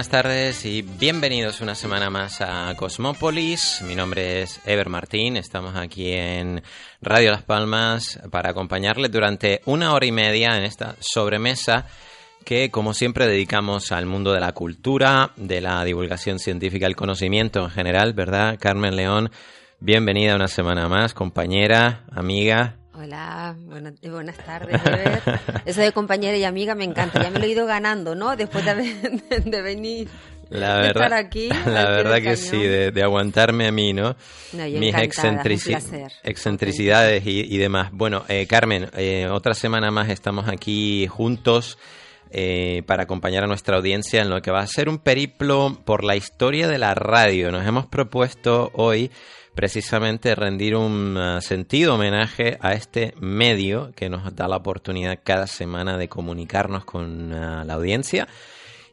Buenas tardes y bienvenidos una semana más a Cosmópolis. Mi nombre es Ever Martín. Estamos aquí en Radio Las Palmas para acompañarles durante una hora y media en esta sobremesa que, como siempre, dedicamos al mundo de la cultura, de la divulgación científica, el conocimiento en general, ¿verdad? Carmen León, bienvenida una semana más, compañera, amiga. Hola, buenas, buenas tardes. Eso de compañera y amiga me encanta. Ya me lo he ido ganando, ¿no? Después de, venir. La verdad, estar aquí, la verdad que sí, de, aguantarme a mí, ¿no? Mis excentricidades y, demás. Bueno, eh, Carmen, eh, otra semana más estamos aquí juntos eh, para acompañar a nuestra audiencia en lo que va a ser un periplo por la historia de la radio. Nos hemos propuesto hoy precisamente rendir un uh, sentido homenaje a este medio que nos da la oportunidad cada semana de comunicarnos con uh, la audiencia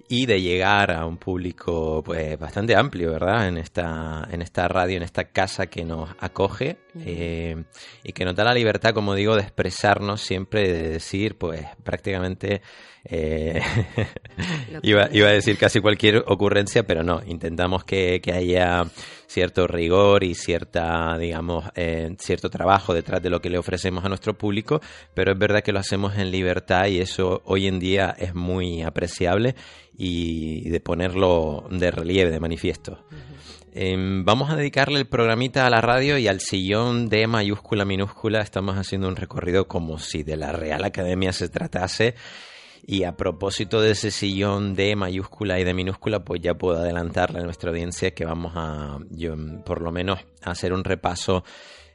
y de llegar a un público pues bastante amplio, ¿verdad? En esta, en esta radio, en esta casa que nos acoge eh, y que nos da la libertad, como digo, de expresarnos siempre, de decir pues prácticamente eh, iba, iba, a decir casi cualquier ocurrencia, pero no, intentamos que, que haya cierto rigor y cierta, digamos, eh, cierto trabajo detrás de lo que le ofrecemos a nuestro público, pero es verdad que lo hacemos en libertad y eso hoy en día es muy apreciable y de ponerlo de relieve, de manifiesto. Em, vamos a dedicarle el programita a la radio y al sillón de mayúscula minúscula. Estamos haciendo un recorrido como si de la Real Academia se tratase y a propósito de ese sillón de mayúscula y de minúscula, pues ya puedo adelantarle a nuestra audiencia que vamos a, yo, por lo menos, a hacer un repaso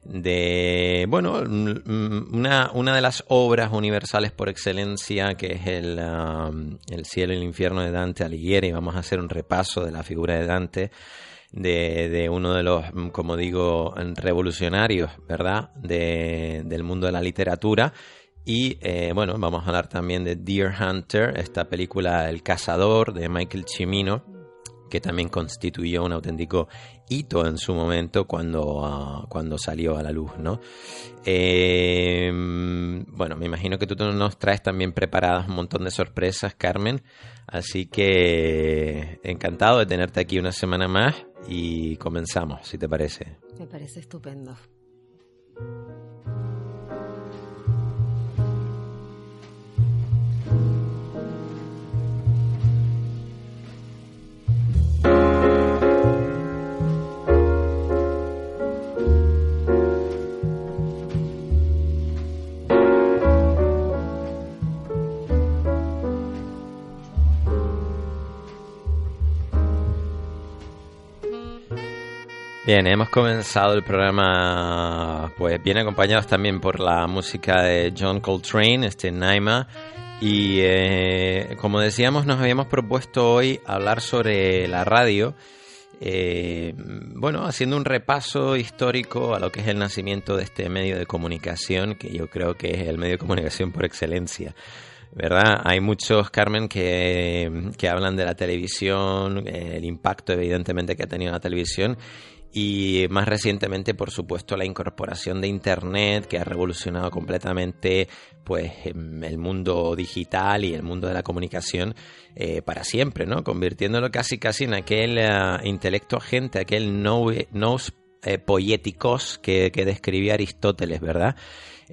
de, bueno, una, una de las obras universales por excelencia, que es el, um, el cielo y el infierno de Dante Alighieri. Vamos a hacer un repaso de la figura de Dante. De, de, uno de los, como digo, revolucionarios, ¿verdad?, de, del mundo de la literatura y eh, bueno, vamos a hablar también de Deer Hunter, esta película El Cazador de Michael Cimino, que también constituyó un auténtico hito en su momento cuando, ah, cuando salió a la luz, ¿no? Em, bueno, me imagino que tú nos traes también preparadas un montón de sorpresas, Carmen. Así que encantado de tenerte aquí una semana más y comenzamos, si te parece. Me parece estupendo. Bien, hemos comenzado el programa, pues bien acompañados también por la música de John Coltrane, este Naima, y eh, como decíamos, nos habíamos propuesto hoy hablar sobre la radio, eh, bueno, haciendo un repaso histórico a lo que es el nacimiento de este medio de comunicación, que yo creo que es el medio de comunicación por excelencia. ¿verdad? Hay muchos, Carmen, que, que, hablan de la televisión, el impacto evidentemente que ha tenido la televisión y más recientemente, por supuesto, la incorporación de Internet que ha revolucionado completamente pues em, el mundo digital y el mundo de la comunicación eh, para siempre, ¿no? Convirtiéndolo casi casi en aquel uh, intelecto agente, aquel nous eh, poéticos que, que describía Aristóteles, ¿verdad?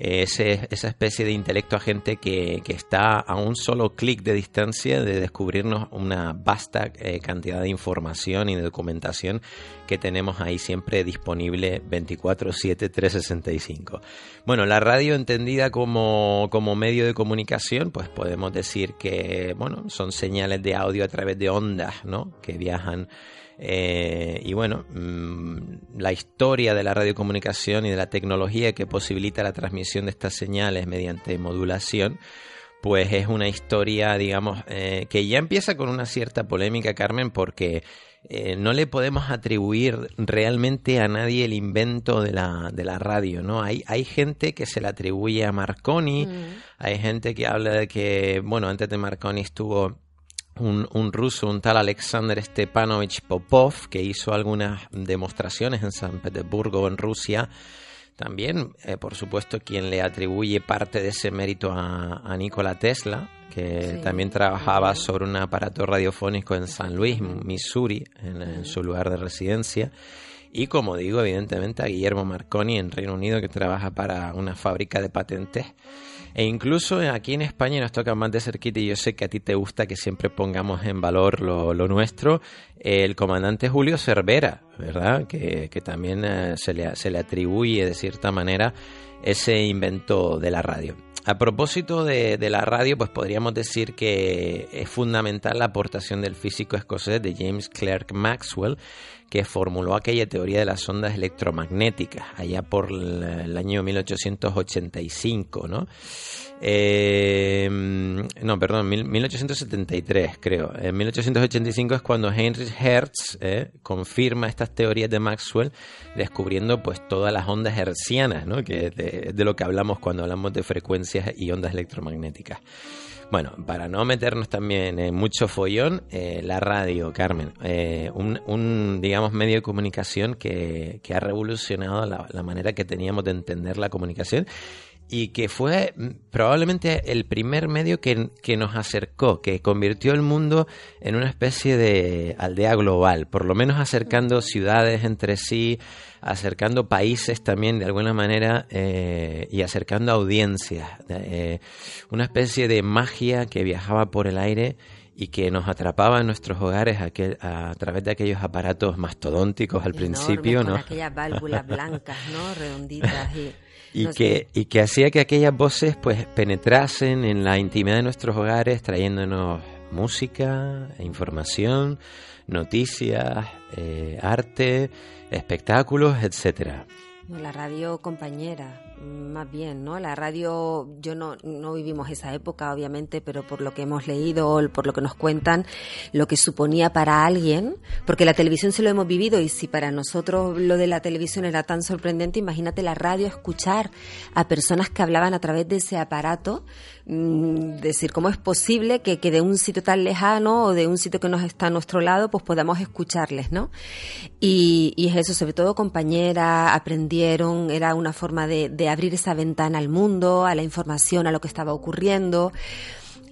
Esa especie de intelecto agente que, que está a un solo clic de distancia de descubrirnos una vasta eh, cantidad de información y de documentación que tenemos ahí siempre disponible 24/7 365. Bueno, la radio entendida como, como medio de comunicación, pues podemos decir que bueno, son señales de audio a través de ondas, ¿no? que viajan eh, y bueno, mm, la historia de la radiocomunicación y de la tecnología que posibilita la transmisión de estas señales mediante modulación, pues es una historia, digamos, eh, que ya empieza con una cierta polémica, Carmen, porque eh, no le podemos atribuir realmente a nadie el invento de la, de la radio, ¿no? Hay, hay gente que se le atribuye a Marconi, mm. hay gente que habla de que, bueno, antes de Marconi estuvo un, ruso, un tal Alexander Stepanovich Popov, que hizo algunas demostraciones en San Petersburgo, en Rusia, También, eh, por supuesto, quien le atribuye parte de ese mérito a, Nikola Tesla, que también trabajaba sobre un aparato radiofónico en San Luis, Missouri, en, su lugar de residencia. Y como digo, evidentemente a Guillermo Marconi en Reino Unido, que trabaja para una fábrica de patentes. E incluso aquí en España nos toca más de cerquita y yo sé que a ti te gusta que siempre pongamos en valor lo, nuestro, el comandante Julio Cervera, ¿verdad? Que, también eh, se, le, se le atribuye de cierta manera ese invento de la radio. A propósito de, de, la radio, pues podríamos decir que es fundamental la aportación del físico escocés de James Clerk Maxwell, que formuló aquella teoría de las ondas electromagnéticas allá por el año 1885, ¿no? Eh, no, perdón, 1873 creo. En 1885 es cuando Hertz eh, confirma estas teorías de Maxwell, descubriendo pues todas las ondas hertzianas, ¿no? que es de lo que hablamos cuando hablamos de frecuencias y ondas electromagnéticas. Bueno, para no meternos también en mucho follón, eh, la radio, Carmen, eh, un, digamos, medio de comunicación que, ha revolucionado la, manera que teníamos de entender la comunicación y que fue mm, probablemente el primer medio que, que, nos acercó, que convirtió el mundo en una especie de aldea global, por lo menos acercando ciudades entre sí, acercando países también de alguna manera eh, y acercando audiencias. Eh, una especie de magia que viajaba por el aire y que nos atrapaba en nuestros hogares a, través de aquellos aparatos mastodónticos al principio, ¿no? aquellas válvulas blancas, ¿no? Redonditas y... que, y que hacía que aquellas voces pues penetrasen en la intimidad de nuestros hogares trayéndonos música, información, noticias, eh, arte, espectáculos, etcétera. La radio compañera, más bien, ¿no? La radio, yo no, no vivimos esa época, obviamente, pero por lo que hemos leído, por lo que nos cuentan, lo que suponía para alguien, porque la televisión sí lo hemos vivido y si para nosotros lo de la televisión era tan sorprendente, imagínate la radio escuchar a personas que hablaban a través de ese aparato, mm, decir, ¿cómo es posible que, que de un sitio tan lejano o de un sitio que nos está a nuestro lado, pues podamos escucharles, ¿no? Y, es eso, sobre todo compañera, aprendieron, era una forma de abrir esa ventana al mundo, a la información, a lo que estaba ocurriendo.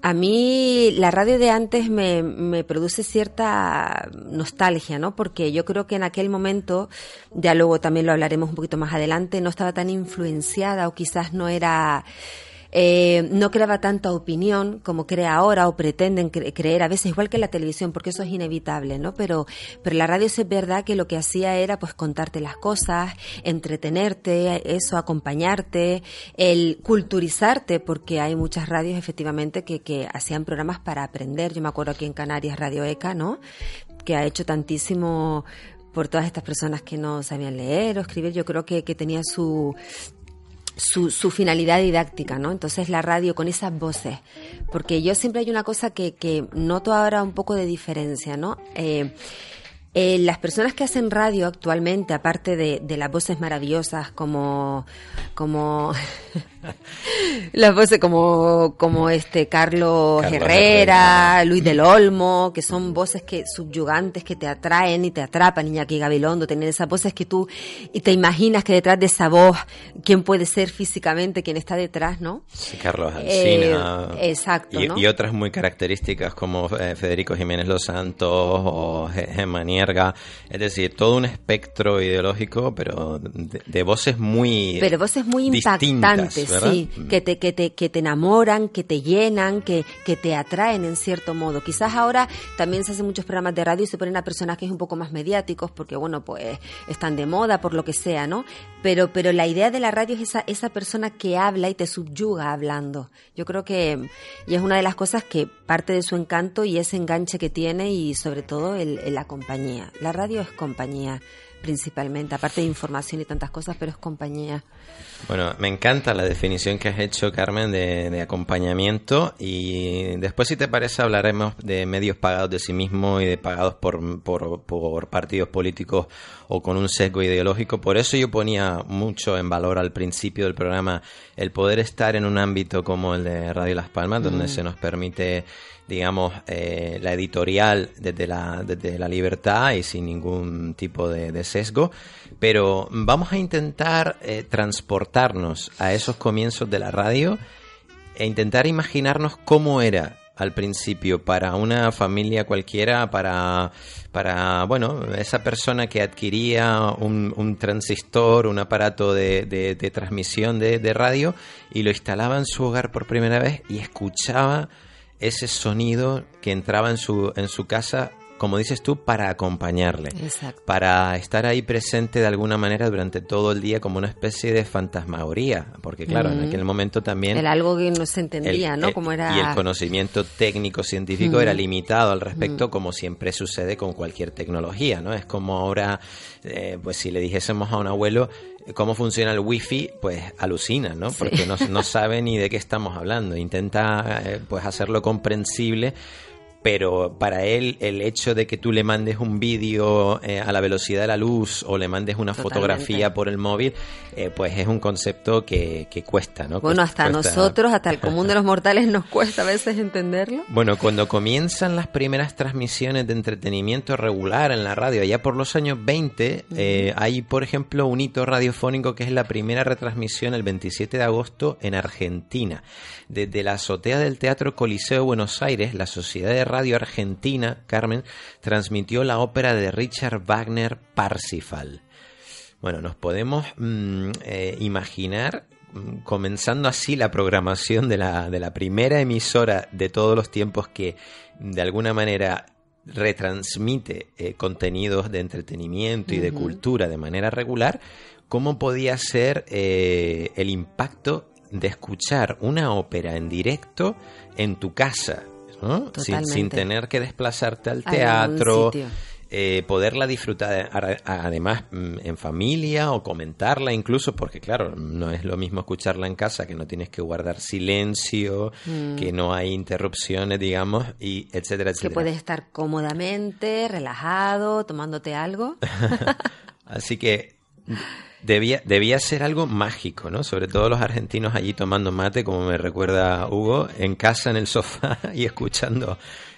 A mí la radio de antes me, produce cierta nostalgia, ¿no? Porque yo creo que en aquel momento, ya luego también lo hablaremos un poquito más adelante, no estaba tan influenciada o quizás no era eh, no creaba tanta opinión como crea ahora o pretenden creer a veces, igual que la televisión, porque eso es inevitable, ¿no? Pero, pero la radio es verdad que lo que hacía era pues contarte las cosas, entretenerte, eso, acompañarte, el culturizarte, porque hay muchas radios efectivamente que, que hacían programas para aprender. Yo me acuerdo aquí en Canarias, Radio ECA, ¿no? Que ha hecho tantísimo por todas estas personas que no sabían leer o escribir, yo creo que, que tenía su, su, su, finalidad didáctica, ¿no? Entonces la radio con esas voces, porque yo siempre hay una cosa que, que noto ahora un poco de diferencia, ¿no? Eh, eh, las personas que hacen radio actualmente, aparte de, de las voces maravillosas como, como las voces como, como este Carlos, Herrera, Luis del Olmo, que son voces que subyugantes que te atraen y te atrapan, Iñaki Gabilondo, tener esas voces que tú y te imaginas que detrás de esa voz, quién puede ser físicamente, quién está detrás, ¿no? Sí, Carlos. Eh, exacto. Y, y, otras muy características como eh, Federico Jiménez Los Santos o Gemma Nierga, es decir, todo un espectro ideológico, pero de, voces muy Pero voces muy impactantes, Sí, mm. que te, que te, que te enamoran, que te llenan, que, que te atraen en cierto modo. Quizás ahora también se hacen muchos programas de radio y se ponen a personajes un poco más mediáticos porque, bueno, pues están de moda por lo que sea, ¿no? Pero, pero la idea de la radio es esa, esa persona que habla y te subyuga hablando. Yo creo que, y es una de las cosas que parte de su encanto y ese enganche que tiene y sobre todo el, la compañía. La radio es compañía principalmente, aparte de información y tantas cosas, pero es compañía. Bueno, me encanta la definición que has hecho, Carmen, de, acompañamiento y después, si te parece, hablaremos de medios pagados de sí mismos y de pagados por, por, por, partidos políticos o con un sesgo ideológico. Por eso yo ponía mucho en valor al principio del programa el poder estar en un ámbito como el de Radio Las Palmas, donde mm. se nos permite digamos, eh, la editorial desde la, desde la libertad y sin ningún tipo de, sesgo, pero vamos a intentar eh, transportarnos a esos comienzos de la radio e intentar imaginarnos cómo era al principio para una familia cualquiera, para, para bueno, esa persona que adquiría un, transistor, un aparato de, de, de transmisión de, de, radio y lo instalaba en su hogar por primera vez y escuchaba ese sonido que entraba en su, en su casa como dices tú, para acompañarle, para estar ahí presente de alguna manera durante todo el día como una especie de fantasmagoría, porque claro, en aquel momento también... Era algo que no se entendía, ¿no? Como era... Y el conocimiento técnico científico era limitado al respecto, como siempre sucede con cualquier tecnología, ¿no? Es como ahora, eh, pues si le dijésemos a un abuelo cómo funciona el wifi, pues alucina, ¿no? Porque no, no, sabe ni de qué estamos hablando. Intenta eh, pues hacerlo comprensible pero para él el hecho de que tú le mandes un vídeo eh, a la velocidad de la luz o le mandes una fotografía por el móvil, eh, pues es un concepto que, cuesta, ¿no? Bueno, hasta nosotros, hasta el común de los mortales nos cuesta a veces entenderlo. Bueno, cuando comienzan las primeras transmisiones de entretenimiento regular en la radio, allá por los años 20, eh, hay, por ejemplo, un hito radiofónico que es la primera retransmisión el 27 de agosto en Argentina. Desde la azotea del Teatro Coliseo Buenos Aires, la Sociedad de Radio Argentina, Carmen, transmitió la ópera de Richard Wagner Parsifal. Bueno, nos podemos mm, eh, imaginar mm, comenzando así la programación de la, de la primera emisora de todos los tiempos que de alguna manera retransmite eh, contenidos de entretenimiento y de cultura de manera regular, cómo podía ser eh, el impacto de escuchar una ópera en directo en tu casa, sin, tener que desplazarte al teatro, eh, poderla disfrutar además mm, en familia o comentarla incluso, porque claro, no es lo mismo escucharla en casa, que no tienes que guardar silencio, mm. que no hay interrupciones, digamos, y etcétera, etcétera. Que puedes estar cómodamente, relajado, tomándote algo. Así que Debía, debía ser algo mágico, ¿no? Sobre todo los argentinos allí tomando mate, como me recuerda Hugo, en casa en el sofá y escuchando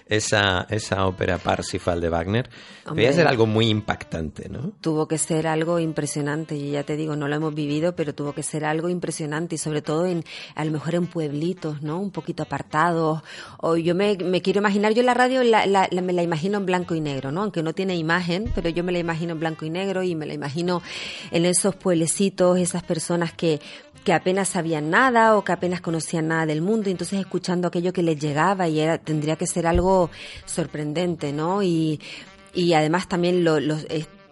esa, esa ópera Parsifal de Wagner. Debía ser algo muy impactante, ¿no? Tuvo que ser algo impresionante, y ya te digo, no lo hemos vivido, pero tuvo que ser algo impresionante y sobre todo en, a lo mejor en pueblitos, ¿no? Un poquito apartados. O yo me, me quiero imaginar, yo la radio la, la, me la imagino en blanco y negro, ¿no? Aunque no tiene imagen, pero yo me la imagino en blanco y negro y me la imagino en esos pueblecitos, esas personas que que apenas sabían nada o que apenas conocían nada del mundo, y entonces escuchando aquello que les llegaba y era, tendría que ser algo sorprendente, ¿no? Y, y además también los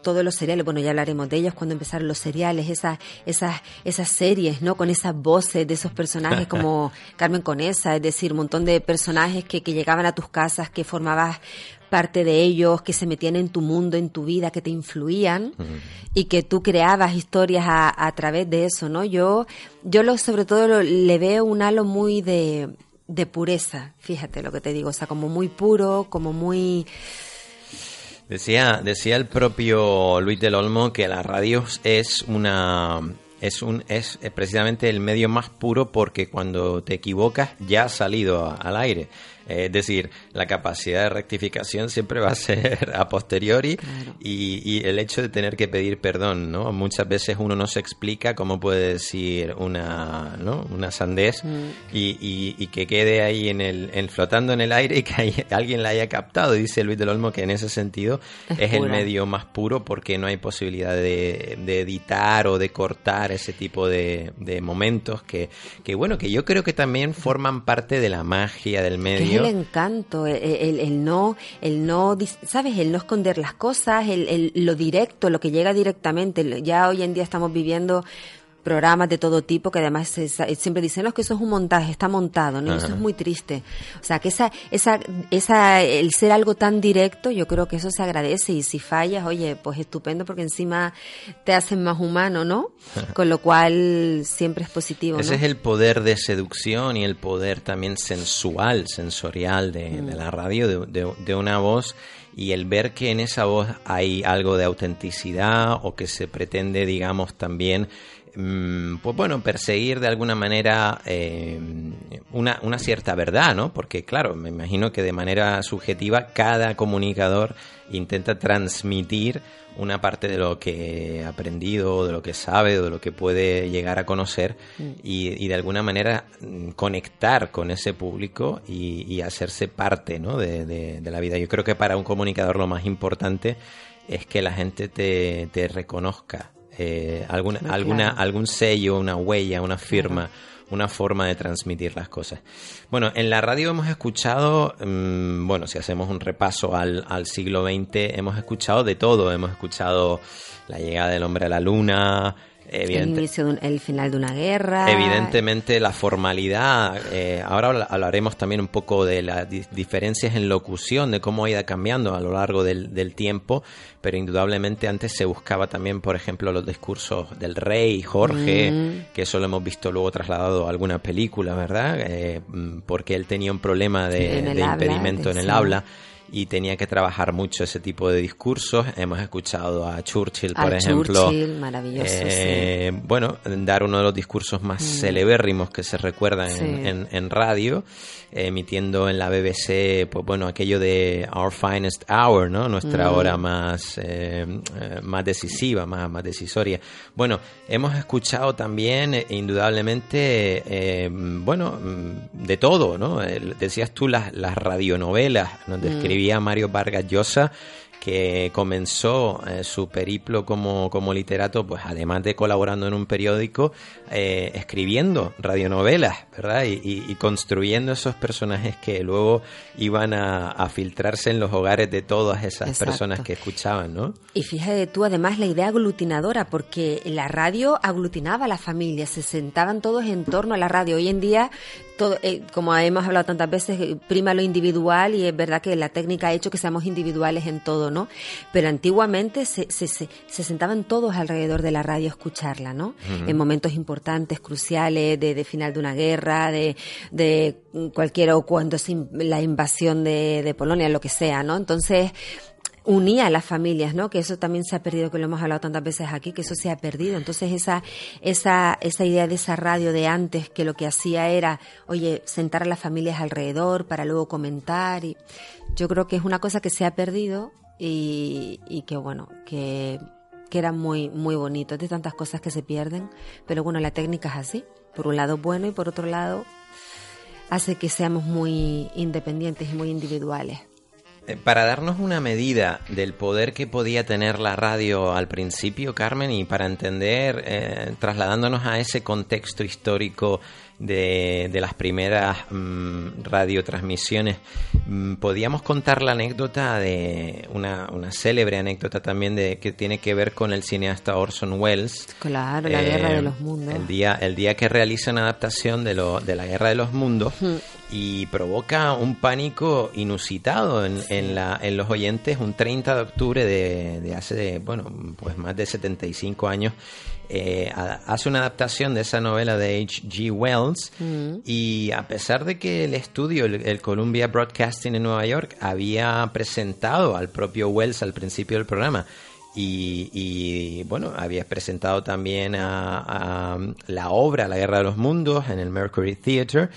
todos los seriales, bueno, ya hablaremos de ellos cuando empezaron los seriales, esas, esas, esas series, ¿no? Con esas voces de esos personajes como Carmen Conesa, es decir, un montón de personajes que, que llegaban a tus casas, que formabas parte de ellos, que se metían en tu mundo, en tu vida, que te influían y que tú creabas historias a, a, través de eso, ¿no? Yo, yo lo, sobre todo le veo un halo muy de, de pureza, fíjate lo que te digo, o sea, como muy puro, como muy... Decía, decía el propio Luis del Olmo que la radio es una es un es precisamente el medio más puro porque cuando te equivocas ya ha salido al aire. Es decir, la capacidad de rectificación siempre va a ser a posteriori y, el hecho de tener que pedir perdón, ¿no? Muchas veces uno no se explica cómo puede decir una, ¿no? Una sandez mm. y, que quede ahí en el, flotando en el aire y que alguien la haya captado. Dice Luis del Olmo que en ese sentido es, el medio más puro porque no hay posibilidad de, editar o de cortar ese tipo de, momentos que, que, bueno, que yo creo que también forman parte de la magia del medio el encanto, el, no, el no, ¿sabes? El no esconder las cosas, el, lo directo, lo que llega directamente. Ya hoy en día estamos viviendo programas de todo tipo que además siempre dicen que eso es un montaje, está montado, ¿no? eso es muy triste. O sea, que esa, esa, esa, el ser algo tan directo, yo creo que eso se agradece y si fallas, oye, pues estupendo porque encima te hacen más humano, ¿no? Con lo cual siempre es positivo. Ese es el poder de seducción y el poder también sensual, sensorial de, mm. la radio, de, de una voz y el ver que en esa voz hay algo de autenticidad o que se pretende, digamos, también pues bueno, perseguir de alguna manera eh, una, una cierta verdad, ¿no? Porque claro, me imagino que de manera subjetiva cada comunicador intenta transmitir una parte de lo que ha aprendido, de lo que sabe, o de lo que puede llegar a conocer mm. y, de alguna manera mm, conectar con ese público y, hacerse parte ¿no? de, la vida. Yo creo que para un comunicador lo más importante es que la gente te, te reconozca. Eh, alguna, alguna, algún sello, una huella, una firma una forma de transmitir las cosas. Bueno, en la radio hemos escuchado, mm, bueno, si hacemos un repaso al, al siglo XX, hemos escuchado de todo. Hemos escuchado la llegada del hombre a la luna, el inicio, el final de una guerra. Evidentemente la formalidad, eh, ahora hablaremos también un poco de las diferencias en locución, de cómo ha ido cambiando a lo largo del, tiempo, pero indudablemente antes se buscaba también, por ejemplo, los discursos del rey Jorge, mm. que eso lo hemos visto luego trasladado a alguna película, ¿verdad? Eh, mm, porque él tenía un problema de, impedimento en el habla y tenía que trabajar mucho ese tipo de discursos. Hemos escuchado a Churchill, por ejemplo. Churchill. Eh, bueno, dar uno de los discursos más mm. celebérrimos que se recuerdan en, en, radio, emitiendo en la BBC, pues bueno, aquello de Our Finest Hour, ¿no? Nuestra mm. hora más, eh, eh, más decisiva, más, más decisoria. Bueno, hemos escuchado también, indudablemente, bueno, mm, de todo, ¿no? decías tú las, las radionovelas, nos describían Mario Vargas Llosa que comenzó eh, su periplo como, como, literato, pues además de colaborando en un periódico, eh, escribiendo radionovelas, ¿verdad? Y, construyendo esos personajes que luego iban a, filtrarse en los hogares de todas esas personas que escuchaban, ¿no? Y fíjate tú, además, la idea aglutinadora, porque la radio aglutinaba a la familia, se sentaban todos en torno a la radio. Hoy en día todo, eh, como hemos hablado tantas veces, prima lo individual y es verdad que la técnica ha hecho que seamos individuales en todo, ¿no? Pero antiguamente se, se, se, sentaban todos alrededor de la radio a escucharla, ¿no? En momentos importantes, cruciales, de, de, final de una guerra, de, de cualquier o cuando la invasión de, de Polonia, lo que sea, ¿no? Entonces, unía a las familias, ¿no? Que eso también se ha perdido, que lo hemos hablado tantas veces aquí, que eso se ha perdido. Entonces esa, esa, esa idea de esa radio de antes, que lo que hacía era, oye, sentar a las familias alrededor para luego comentar y yo creo que es una cosa que se ha perdido y, y que bueno, que, que era muy, muy bonito, de tantas cosas que se pierden, pero bueno, la técnica es así, por un lado bueno y por otro lado hace que seamos muy independientes y muy individuales. Eh, para darnos una medida del poder que podía tener la radio al principio, Carmen, y para entender, eh, trasladándonos a ese contexto histórico de, las primeras mm, radiotransmisiones, mm, podíamos contar la anécdota de una, una, célebre anécdota también de que tiene que ver con el cineasta Orson Welles. Claro, la Guerra de eh, los Mundos. El día, el día que realiza una adaptación de, lo, de la Guerra de los Mundos y provoca un pánico inusitado en, en, la, en los oyentes un 30 de octubre de, de hace, bueno, pues más de 75 años eh, hace una adaptación de esa novela de H.G. Wells mm. y a pesar de que el estudio, el, Columbia Broadcasting en Nueva York, había presentado al propio Wells al principio del programa y, bueno, había presentado también a, la obra La Guerra de los Mundos en el Mercury Theatre,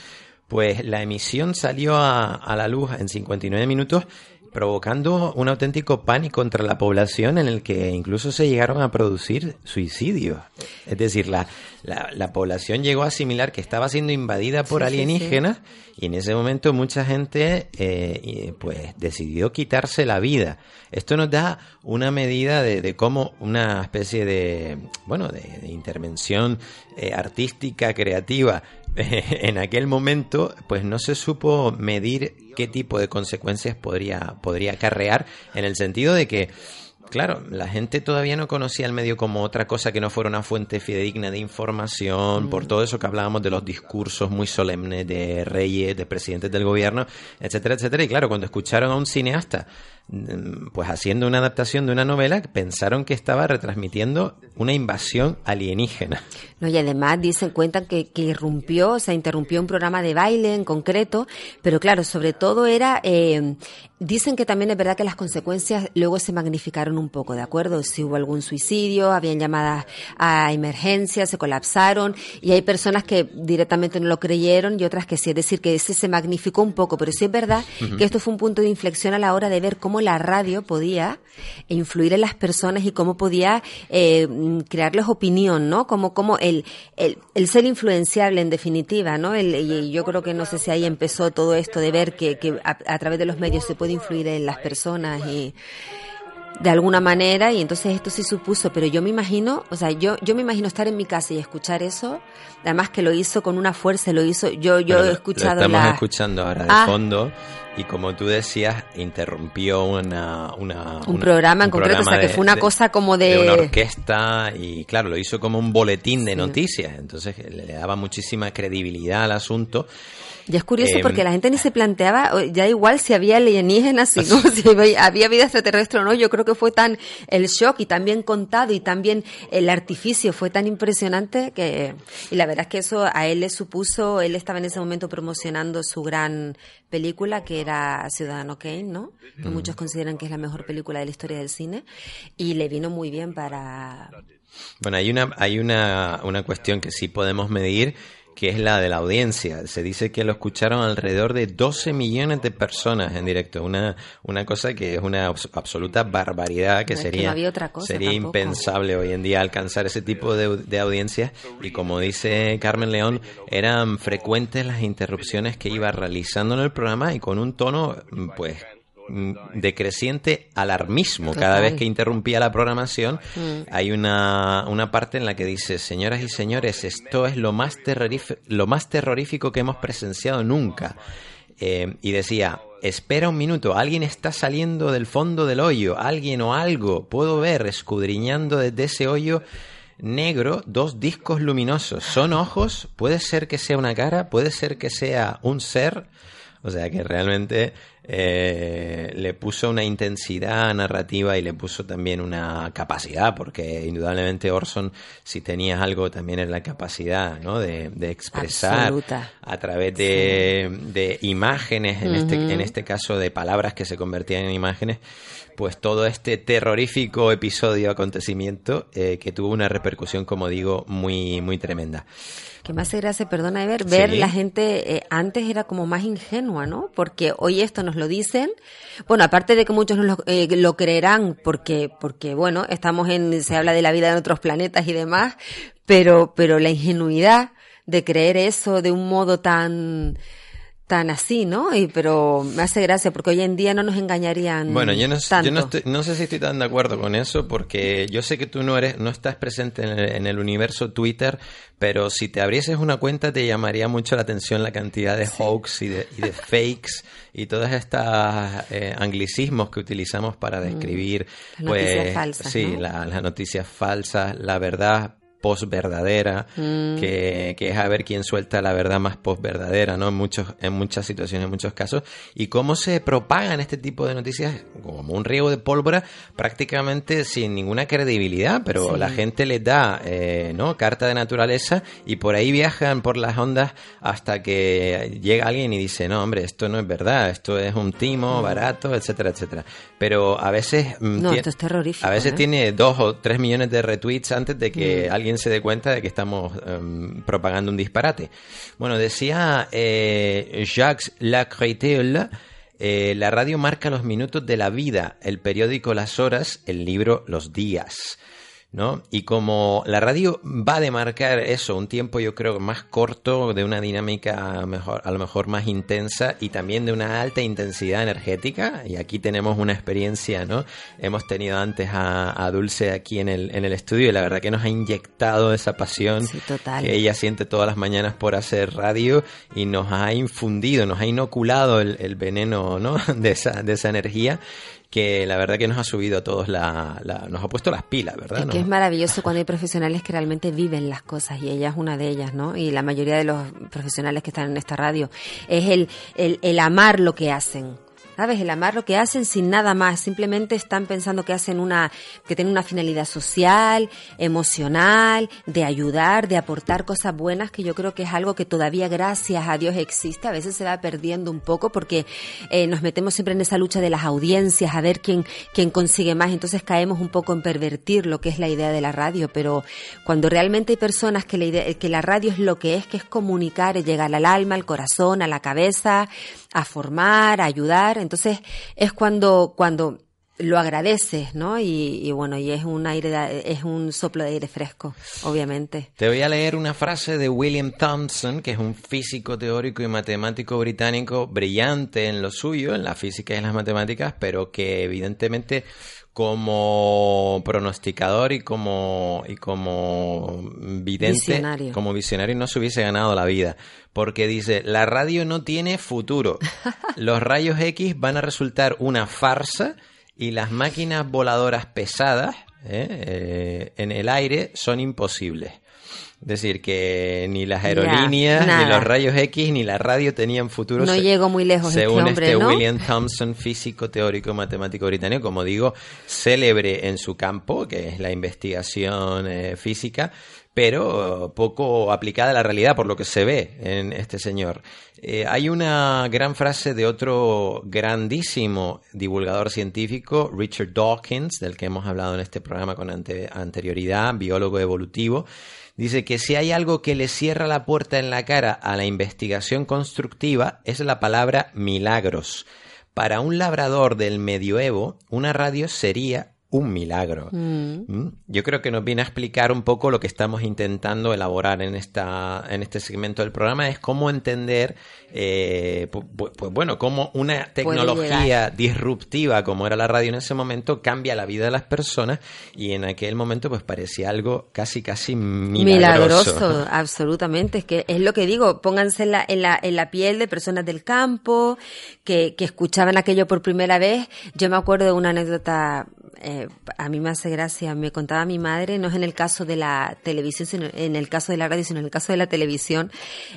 pues la emisión salió a, a la luz en 59 minutos provocando un auténtico pánico contra la población en el que incluso se llegaron a producir suicidios. Es decir, la, la, población llegó a asimilar que estaba siendo invadida por alienígenas y en ese momento mucha gente eh, pues decidió quitarse la vida. Esto nos da una medida de, cómo una especie de, bueno, de, intervención eh, artística, creativa, en aquel momento pues no se supo medir qué tipo de consecuencias podría, podría acarrear en el sentido de que Claro, la gente todavía no conocía el medio como otra cosa que no fuera una fuente fidedigna de información, por mm. todo eso que hablábamos de los discursos muy solemnes de reyes, de presidentes del gobierno, etcétera, etcétera. Y claro, cuando escucharon a un cineasta pues haciendo una adaptación de una novela, pensaron que estaba retransmitiendo una invasión alienígena. No, y además dicen, cuentan que, que irrumpió, o sea, interrumpió un programa de baile en concreto, pero claro, sobre todo era, eh, dicen que también es verdad que las consecuencias luego se magnificaron un poco, ¿de acuerdo? Si hubo algún suicidio, habían llamadas a emergencia, se colapsaron, y hay personas que directamente no lo creyeron y otras que sí, es decir, que ese se magnificó un poco, pero sí es verdad que esto fue un punto de inflexión a la hora de ver cómo la radio podía influir en las personas y cómo podía eh, crearles opinión, ¿no? Como, como el, el, el ser influenciable en definitiva, ¿no? El, y yo creo que no sé si ahí empezó todo esto de ver que, que a, a través de los medios se puede influir en las personas y de alguna manera y entonces esto sí supuso, pero yo me imagino, o sea, yo yo me imagino estar en mi casa y escuchar eso, además que lo hizo con una fuerza, lo hizo, yo yo he escuchado Lo estamos la escuchando ahora de Ah. fondo y como tú decías, interrumpió una... una Un una- programa en un concreto, o sea, programa que fue una cosa como de- una orquesta y claro, lo hizo como un boletín de Sí. noticias, entonces le daba muchísima credibilidad al asunto. Y es curioso Em, porque la gente ni se planteaba, ya igual si había alienígenas, si no, si había vida extraterrestre o no, yo creo que fue tan el shock y tan bien contado y también el artificio fue tan impresionante que, y la verdad es que eso a él le supuso, él estaba en ese momento promocionando su gran película que era Ciudadano Kane, ¿no? Que Mm. muchos consideran que es la mejor película de la historia del cine y le vino muy bien para, Bueno, hay una, hay una, una cuestión que sí podemos medir, que es la de la audiencia. Se dice que lo escucharon alrededor de 12 millones de personas en directo. Una, una cosa que es una abs- absoluta barbaridad, que No, es que sería, no había otra cosa sería tampoco. impensable hoy en día alcanzar ese tipo de, de audiencias. Y como dice Carmen León, eran frecuentes las interrupciones que iba realizando en el programa y con un tono, pues, mm, de creciente alarmismo. Cada vez que interrumpía la programación Mm. hay una, una parte en la que dice señoras y señores esto es lo más terrorífico, lo más terrorífico que hemos presenciado nunca Eh, y decía espera un minuto alguien está saliendo del fondo del hoyo alguien o algo puedo ver escudriñando desde ese hoyo negro dos discos luminosos. Son ojos puede ser que sea una cara puede ser que sea un ser o sea que realmente eh, le puso una intensidad narrativa y le puso también una capacidad, porque indudablemente Orson, si tenías algo, también es la capacidad ¿no? de, de expresar Absoluta. a través de, de imágenes, en, este, en este caso de palabras que se convertían en imágenes, pues todo este terrorífico episodio, acontecimiento, eh, que tuvo una repercusión, como digo, muy, muy tremenda. Que me hace gracia, perdona, ver, ver Sí. la gente, eh, antes era como más ingenua, ¿no? Porque hoy esto nos lo dicen, bueno, aparte de que muchos nos lo, eh, lo creerán, porque, porque bueno, estamos en, se habla de la vida en otros planetas y demás, pero, pero la ingenuidad de creer eso de un modo tan, tan así, ¿no? Y, pero me hace gracia porque hoy en día no nos engañarían Bueno, yo no, tanto. yo no, estoy- no sé si estoy tan de acuerdo con eso porque yo sé que tú no eres, no estás presente en el, en el universo Twitter, pero si te abrieses una cuenta te llamaría mucho la atención la cantidad de hoax y de, y de fakes y todos estos eh, anglicismos que utilizamos para describir, Mm. Las pues, noticias falsas, sí, ¿no? la- las noticias falsas, la verdad posverdadera, Mm. que, que es a ver quién suelta la verdad más posverdadera, ¿no? En muchos, en muchas situaciones, en muchos casos, y cómo se propagan este tipo de noticias como un riego de pólvora, prácticamente sin ninguna credibilidad, pero Sí. la gente les da, eh, ¿no? Carta de naturaleza y por ahí viajan por las ondas hasta que llega alguien y dice, no, hombre, esto no es verdad, esto es un timo barato, etcétera, etcétera. Pero a veces... mm, No, tie- esto es terrorífico, A veces ¿eh? tiene dos o tres millones de retweets antes de que Mm. alguien se dé cuenta de que estamos em, propagando un disparate. Bueno, decía eh, Jacques Lacretelle, eh, la radio marca los minutos de la vida, el periódico las horas, el libro los días. ¿No? Y como la radio va a demarcar eso, un tiempo yo creo más corto, de una dinámica mejor, a lo mejor más intensa y también de una alta intensidad energética, y aquí tenemos una experiencia, ¿no? Hemos tenido antes a, a Dulce aquí en el, en el estudio y la verdad que nos ha inyectado esa pasión Sí, total. que ella siente todas las mañanas por hacer radio y nos ha infundido, nos ha inoculado el, el veneno, ¿no? De esa, de esa energía que la verdad que nos ha subido a todos la, la- nos ha puesto las pilas, ¿verdad? Es que es maravilloso cuando hay profesionales que realmente viven las cosas y ella es una de ellas, ¿no? Y la mayoría de los profesionales que están en esta radio es el, el, el amar lo que hacen. ¿Sabes? El amar lo que hacen sin nada más, simplemente están pensando que hacen una, que tienen una finalidad social, emocional, de ayudar, de aportar cosas buenas, que yo creo que es algo que todavía gracias a Dios existe, a veces se va perdiendo un poco porque eh, nos metemos siempre en esa lucha de las audiencias, a ver quién, quién consigue más, entonces caemos un poco en pervertir lo que es la idea de la radio, pero cuando realmente hay personas que la, idea, que la radio es lo que es, que es comunicar, es llegar al alma, al corazón, a la cabeza, a formar, a ayudar. Entonces es cuando, cuando lo agradeces, ¿no? Y, bueno, y es un aire, es un soplo de aire fresco, obviamente. Te voy a leer una frase de William Thompson, que es un físico teórico y matemático británico brillante en lo suyo, en la física y en las matemáticas, pero que evidentemente como pronosticador y como y como vidente, como visionario no se hubiese ganado la vida, porque dice, la radio no tiene futuro. Los rayos X van a resultar una farsa y las máquinas voladoras pesadas ¿eh? Eh, en el aire son imposibles. Es decir, que ni las aerolíneas, ni los rayos X, ni la radio tenían futuro. No llegó muy lejos este según este, William Thompson, físico, teórico, matemático británico, como digo, célebre en su campo, que es la investigación eh, física, pero poco aplicada a la realidad por lo que se ve en este señor. Eh, hay una gran frase de otro grandísimo divulgador científico, Richard Dawkins, del que hemos hablado en este programa con anterioridad, biólogo evolutivo, Dice que si hay algo que le cierra la puerta en la cara a la investigación constructiva es la palabra milagros. Para un labrador del medioevo, una radio sería un milagro. Mm. ¿Mm? Yo creo que nos viene a explicar un poco lo que estamos intentando elaborar en, esta, en este segmento del programa, es cómo entender, eh, pues, bueno, cómo una tecnología disruptiva como era la radio en ese momento cambia la vida de las personas y en aquel momento pues parecía algo casi, casi milagroso. Milagroso, absolutamente. Es que es lo que digo, pónganse en la, en la, en la piel de personas del campo que, que escuchaban aquello por primera vez. Yo me acuerdo de una anécdota eh, a mí me hace gracia, me contaba mi madre, no es en el caso de la televisión, sino en el caso de la radio, sino en el caso de la televisión,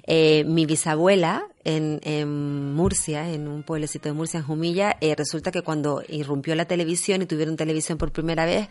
eh, mi bisabuela en, en, Murcia, en un pueblecito de Murcia, en Jumilla, eh, resulta que cuando irrumpió la televisión y tuvieron televisión por primera vez,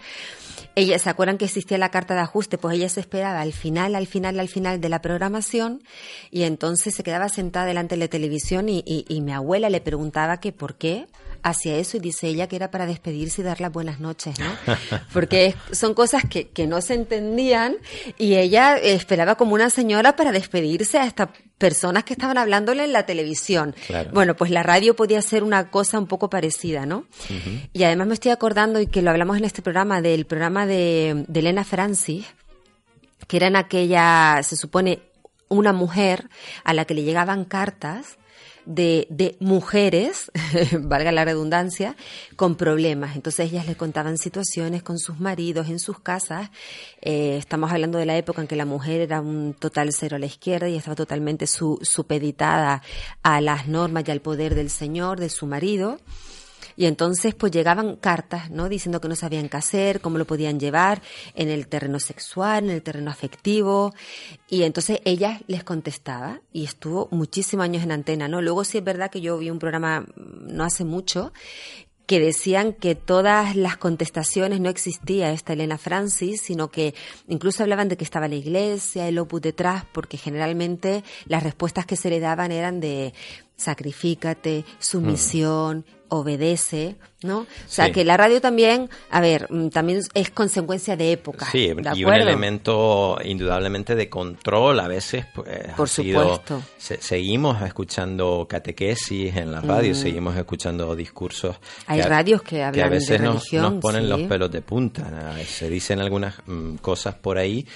ella, ¿se acuerdan que existía la carta de ajuste? Pues ella se esperaba al final, al final, al final de la programación y entonces se quedaba sentada delante de la televisión y, y, y mi abuela le preguntaba que por qué hacia eso y dice ella que era para despedirse y dar las buenas noches, ¿no? Porque son cosas que, que no se entendían y ella esperaba como una señora para despedirse a estas personas que estaban hablándole en la televisión. Bueno, pues la radio podía ser una cosa un poco parecida, ¿no? Y además me estoy acordando, y que lo hablamos en este programa, del programa de, de Elena Francis, que era en aquella, se supone, una mujer a la que le llegaban cartas de, de mujeres, valga la redundancia, con problemas. Entonces ellas le contaban situaciones con sus maridos en sus casas. Eh, estamos hablando de la época en que la mujer era un total cero a la izquierda y estaba totalmente su, supeditada a las normas y al poder del señor, de su marido. Y entonces pues llegaban cartas, ¿no? Diciendo que no sabían qué hacer, cómo lo podían llevar en el terreno sexual, en el terreno afectivo. Y entonces ella les contestaba y estuvo muchísimos años en antena, ¿no? Luego sí es verdad que yo vi un programa mm, no hace mucho que decían que todas las contestaciones no existía esta Elena Francis, sino que incluso hablaban de que estaba la iglesia, el opus detrás, porque generalmente las respuestas que se le daban eran de sacrifícate, sumisión, obedece, ¿no? O sea, que la radio también, a ver, mm, también es consecuencia de época. Sí, y un elemento indudablemente de control, a veces, pues, Por supuesto. seguimos escuchando catequesis en la radio, mm. seguimos escuchando discursos. Hay radios que hablan que a veces de religión, nos, nos ponen los pelos de punta, se dicen algunas mm, cosas por ahí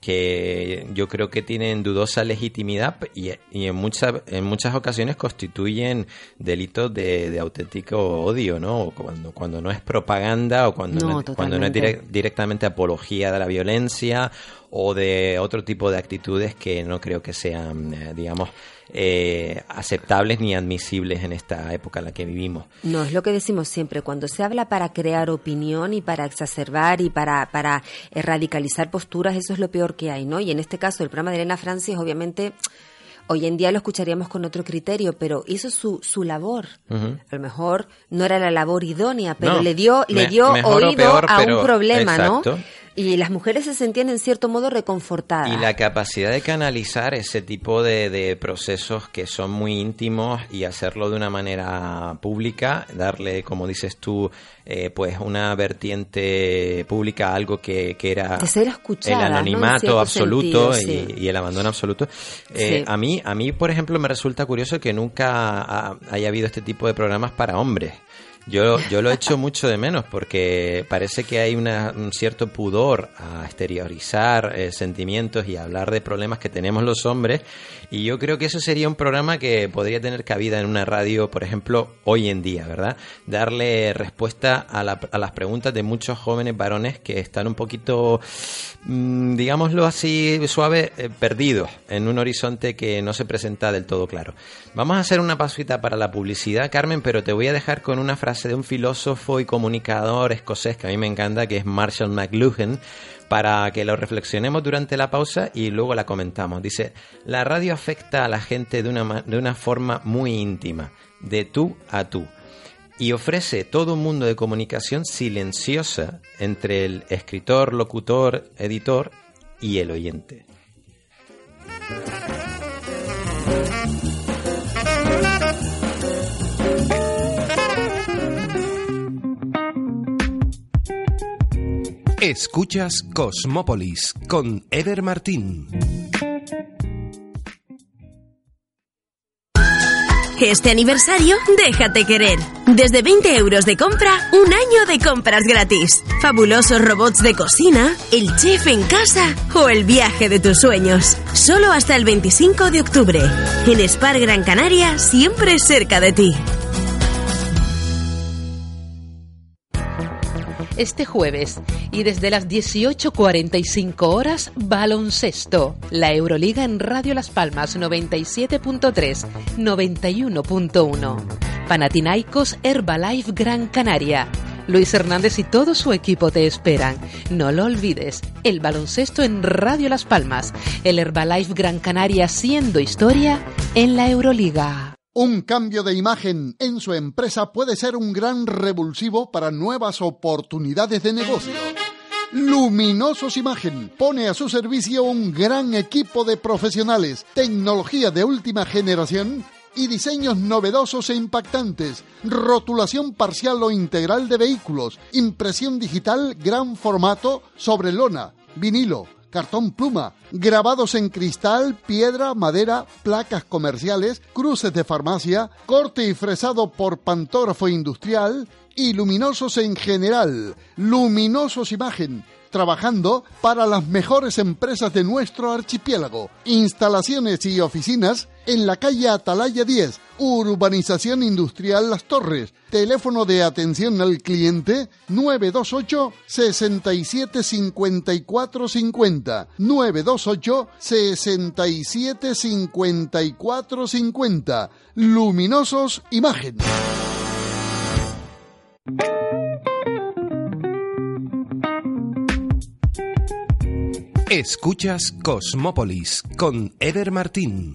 que yo creo que tienen dudosa legitimidad y, en, muchas en muchas ocasiones constituyen delitos de, auténtico odio, ¿no? Cuando, cuando no es propaganda o cuando no, cuando no es directamente apología de la violencia o de otro tipo de actitudes que no creo que sean, eh, digamos, eh, aceptables ni admisibles en esta época en la que vivimos. No, es lo que decimos siempre, cuando se habla para crear opinión y para exacerbar y para, para radicalizar posturas, eso es lo peor que hay, ¿no? Y en este caso, el programa de Elena Francis, obviamente Hoy en día lo escucharíamos con otro criterio, pero hizo su, su labor. A lo mejor no era la labor idónea, pero le dio, le dio oído a un problema, ¿no? Y las mujeres se sentían en cierto modo reconfortadas. Y la capacidad de canalizar ese tipo de, de, procesos que son muy íntimos y hacerlo de una manera pública, darle, como dices tú, eh, pues una vertiente pública, algo que, que era el anonimato absoluto y, el abandono absoluto. Eh, a mí, a mí, por ejemplo, me resulta curioso que nunca haya habido este tipo de programas para hombres. Yo, yo lo echo mucho de menos porque parece que hay un cierto pudor a exteriorizar eh, sentimientos y hablar de problemas que tenemos los hombres y yo creo que eso sería un programa que podría tener cabida en una radio, por ejemplo, hoy en día, ¿verdad? Darle respuesta a, a las preguntas de muchos jóvenes varones que están un poquito, mm, digámoslo así, suave, eh, perdidos en un horizonte que no se presenta del todo claro. Vamos a hacer una pasita para la publicidad, Carmen, pero te voy a dejar con una frase de un filósofo y comunicador escocés que a mí me encanta, que es Marshall McLuhan, para que lo reflexionemos durante la pausa y luego la comentamos. Dice, la radio afecta a la gente de una, de una forma muy íntima, de tú a tú, y ofrece todo un mundo de comunicación silenciosa entre el escritor, locutor, editor y el oyente. Escuchas Cosmópolis con Eder Martín. Este aniversario, déjate querer. Desde 20 euros de compra, un año de compras gratis. Fabulosos robots de cocina, el chef en casa o el viaje de tus sueños. Solo hasta el 25 de octubre. En Spar Gran Canaria, siempre cerca de ti. Este jueves y desde las 18.45 horas baloncesto. La Euroliga en Radio Las Palmas 97.3, 91.1. Panathinaikos Herbalife Gran Canaria. Luis Hernández y todo su equipo te esperan. No lo olvides, el baloncesto en Radio Las Palmas, el Herbalife Gran Canaria siendo historia en la Euroliga. Un cambio de imagen en su empresa puede ser un gran revulsivo para nuevas oportunidades de negocio. Luminosos Imagen pone a su servicio un gran equipo de profesionales, tecnología de última generación y diseños novedosos e impactantes, rotulación parcial o integral de vehículos, impresión digital gran formato sobre lona, vinilo cartón pluma, grabados en cristal, piedra, madera, placas comerciales, cruces de farmacia, corte y fresado por pantógrafo industrial y luminosos en general. Luminosos Imagen trabajando para las mejores empresas de nuestro archipiélago. Instalaciones y oficinas en la calle Atalaya 10, Urbanización Industrial Las Torres. Teléfono de atención al cliente 928 67 54 50. 928 67 54 50. Luminosos Imagen. Escuchas Cosmópolis con Eder Martín.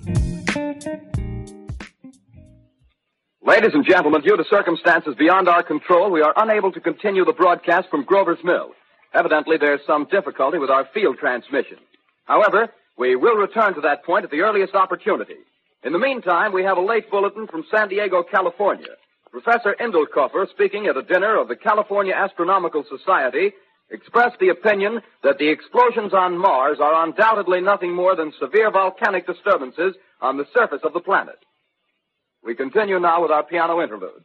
Ladies and gentlemen, due to circumstances beyond our control, we are unable to continue the broadcast from Grover's Mill. Evidently, there's some difficulty with our field transmission. However, we will return to that point at the earliest opportunity. In the meantime, we have a late bulletin from San Diego, California. Professor Indelkoffer, speaking at a dinner of the California Astronomical Society, expressed the opinion that the explosions on Mars are undoubtedly nothing more than severe volcanic disturbances on the surface of the planet. We continue now with our piano interlude.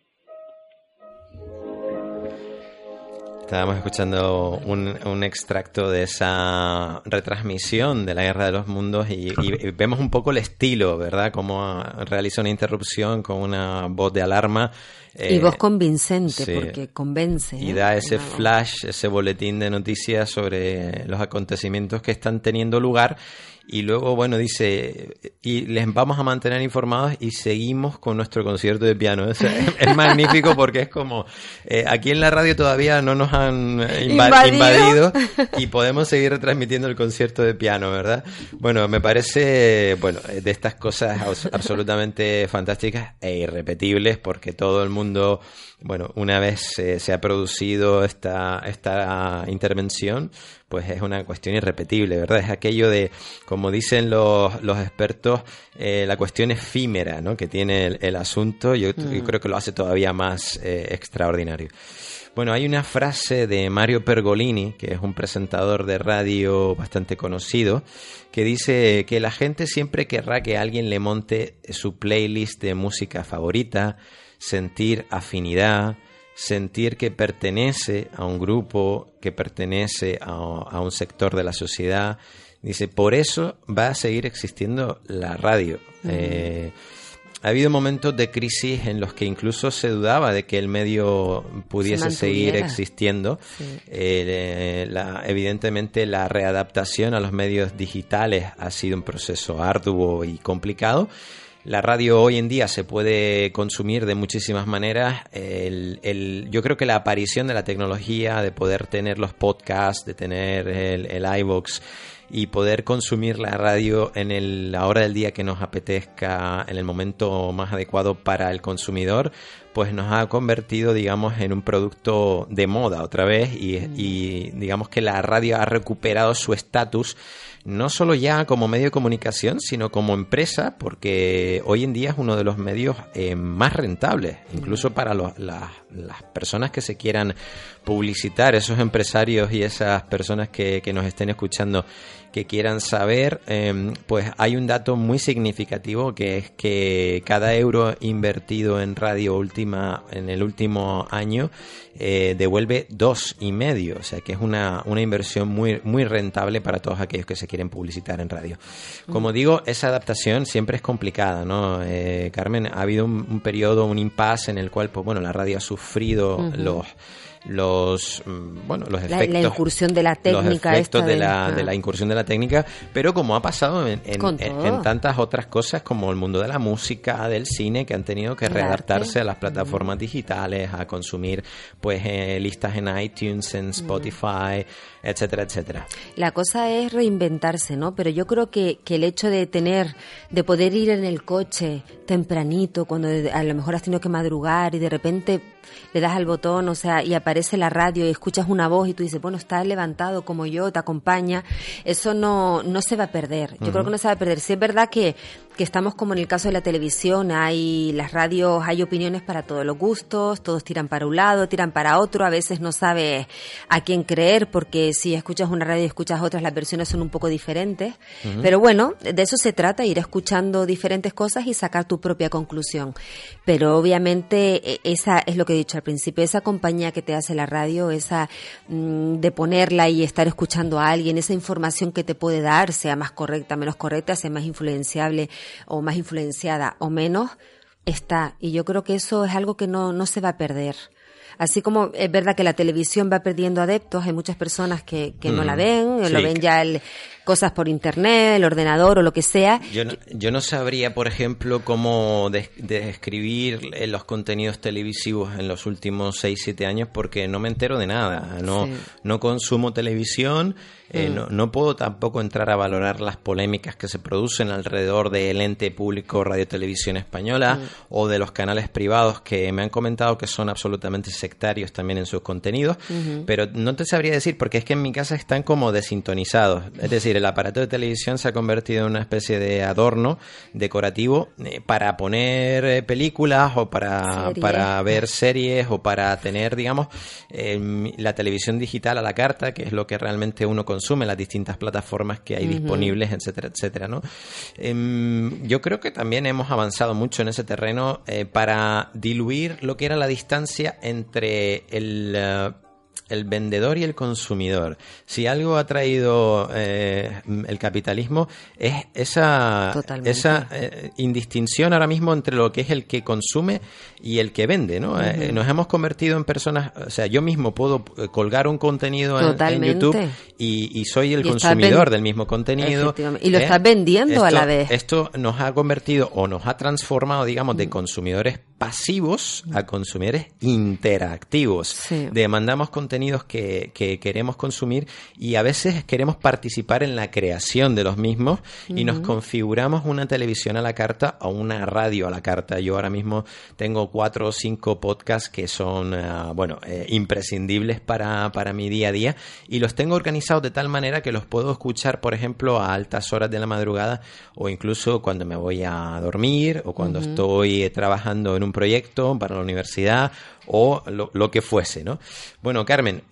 Estábamos escuchando un, un, extracto de esa retransmisión de la Guerra de los Mundos y, y, vemos un poco el estilo, ¿verdad? Cómo realiza una interrupción con una voz de alarma. y voz convincente, porque convence. Y da ese flash, ese boletín de noticias sobre los acontecimientos que están teniendo lugar Y luego, bueno, dice, y les vamos a mantener informados y seguimos con nuestro concierto de piano. Es, es magnífico porque es como, eh, aquí en la radio todavía no nos han inva- Invadido. invadido y podemos seguir retransmitiendo el concierto de piano, ¿verdad? Bueno, me parece, bueno, eh, de estas cosas abs- absolutamente fantásticas e irrepetibles porque todo el mundo, bueno, una vez eh, se ha producido esta, esta intervención, pues es una cuestión irrepetible, ¿verdad? Es aquello de, como dicen los, los expertos, eh, la cuestión efímera, ¿no? Que tiene el, el asunto, yo, yo creo que lo hace todavía más eh, extraordinario. Bueno, hay una frase de Mario Pergolini, que es un presentador de radio bastante conocido, que dice que la gente siempre querrá que alguien le monte su playlist de música favorita, sentir afinidad, sentir que pertenece a un grupo, que pertenece a, a un sector de la sociedad. Dice, por eso va a seguir existiendo la radio. Eh, ha habido momentos de crisis en los que incluso se dudaba de que el medio pudiese seguir existiendo. Sí. Eh, la- evidentemente la readaptación a los medios digitales ha sido un proceso arduo y complicado. La radio hoy en día se puede consumir de muchísimas maneras. El- el- yo creo que la aparición de la tecnología, de poder tener los podcasts, de tener el, el iVoox y poder consumir la radio en el- la hora del día que nos apetezca, en el momento más adecuado para el consumidor, pues nos ha convertido, digamos, en un producto de moda otra vez y, y digamos que la radio ha recuperado su estatus no solo ya como medio de comunicación, sino como empresa, porque hoy en día es uno de los medios eh, más rentables, incluso para los- las- las personas que se quieran publicitar, esos empresarios y esas personas que, que nos estén escuchando que quieran saber, eh, pues hay un dato muy significativo que es que cada euro invertido en radio última en el último año eh, devuelve dos y medio, o sea que es una, una inversión muy muy rentable para todos aquellos que se quieren publicitar en radio. Como digo, esa adaptación siempre es complicada, ¿no? Eh, Carmen, ha habido un, un periodo, un impasse en el cual, pues bueno, la radio ha sufrido los los mm, bueno los La- la efectos incursión de la técnica los efectos de de- la, ah. de la incursión de la técnica pero como ha pasado en, en- tantas otras cosas como el mundo de la música del cine que han tenido que readaptarse a las plataformas digitales a consumir pues eh, listas en iTunes en Spotify etcétera etcétera La cosa es reinventarse, ¿no? Pero yo creo que, que el hecho de tener, de poder ir en el coche tempranito, cuando a lo mejor has tenido que madrugar y de repente le das al botón, o sea, y aparece la radio y escuchas una voz y tú dices, bueno, estás levantado como yo, te acompaña, eso no, no se va a perder. Yo creo que no se va a perder. Sí es verdad que, que estamos como en el caso de la televisión, hay las radios, hay opiniones para todos los gustos, todos tiran para un lado, tiran para otro, a veces no sabes a quién creer porque si escuchas una radio y escuchas otras, las versiones son un poco diferentes. Pero bueno, de eso se trata, ir escuchando diferentes cosas y sacar tu propia conclusión. Pero obviamente e- esa es lo que he dicho al principio, esa compañía que te hace la radio, esa mm, de ponerla y estar escuchando a alguien, esa información que te puede dar, sea más correcta, menos correcta, sea más influenciable o más influenciada o menos, está. Y yo creo que eso es algo que no, no se va a perder. Así como es verdad que la televisión va perdiendo adeptos, hay muchas personas que, que no la ven, sí. lo ven ya el- cosas por internet, el ordenador o lo que sea. Yo no, yo no sabría, por ejemplo, cómo des- describir eh, los contenidos televisivos en los últimos 6-7 años porque no me entero de nada. No, Sí. no consumo televisión, eh, no, no puedo tampoco entrar a valorar las polémicas que se producen alrededor del ente público Radio Televisión Española o de los canales privados que me han comentado que son absolutamente sectarios también en sus contenidos, pero no te sabría decir porque es que en mi casa están como desintonizados. Es decir, el aparato de televisión se ha convertido en una especie de adorno decorativo eh, para poner eh, películas o para, Series. para ver series o para tener, digamos, em, la televisión digital a la carta, que es lo que realmente uno consume, las distintas plataformas que hay disponibles, etcétera, etcétera, ¿no? Em, yo creo que también hemos avanzado mucho en ese terreno eh, para diluir lo que era la distancia entre el... eh, el vendedor y el consumidor. Si algo ha traído eh, el capitalismo es esa, esa eh, indistinción ahora mismo entre lo que es el que consume y el que vende, ¿no? Eh, nos hemos convertido en personas, o sea, yo mismo puedo colgar un contenido en, YouTube y, soy el consumidor del mismo contenido. Y lo estás vendiendo a la vez. Esto nos ha convertido o nos ha transformado, digamos, de consumidores pasivos a consumidores interactivos. Demandamos contenidos que, queremos consumir y a veces queremos participar en la creación de los mismos y nos configuramos una televisión a la carta o una radio a la carta. Yo ahora mismo tengo cuatro o cinco podcasts que son, eh, bueno, eh, imprescindibles para, para mi día a día y los tengo organizados de tal manera que los puedo escuchar, por ejemplo, a altas horas de la madrugada o incluso cuando me voy a dormir o cuando estoy trabajando en un proyecto para la universidad o lo, que fuese, ¿no? Bueno, Carmen,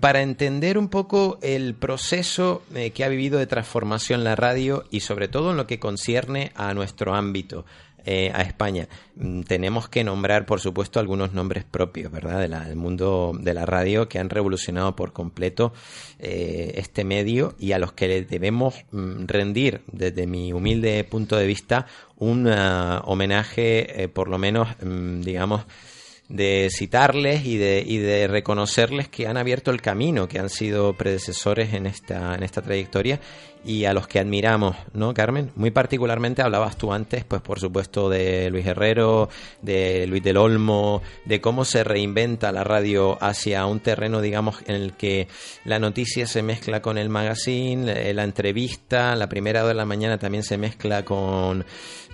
para entender un poco el proceso eh, que ha vivido de transformación la radio y sobre todo en lo que concierne a nuestro ámbito, eh, a España. Mm, tenemos que nombrar, por supuesto, algunos nombres propios, ¿verdad?, del mundo de la radio que han revolucionado por completo eh, este medio y a los que le debemos mm, rendir, desde mi humilde punto de vista, un ah, homenaje, por lo menos, mm, digamos, de citarles y de, y de reconocerles que han abierto el camino, que han sido predecesores en esta, en esta trayectoria y a los que admiramos, ¿no, Carmen? Muy particularmente hablabas tú antes, pues por supuesto, de Luis Herrero, de Luis del Olmo, de cómo se reinventa la radio hacia un terreno, digamos, en el que la noticia se mezcla con el magazine, la entrevista, la primera hora de la mañana también se mezcla con,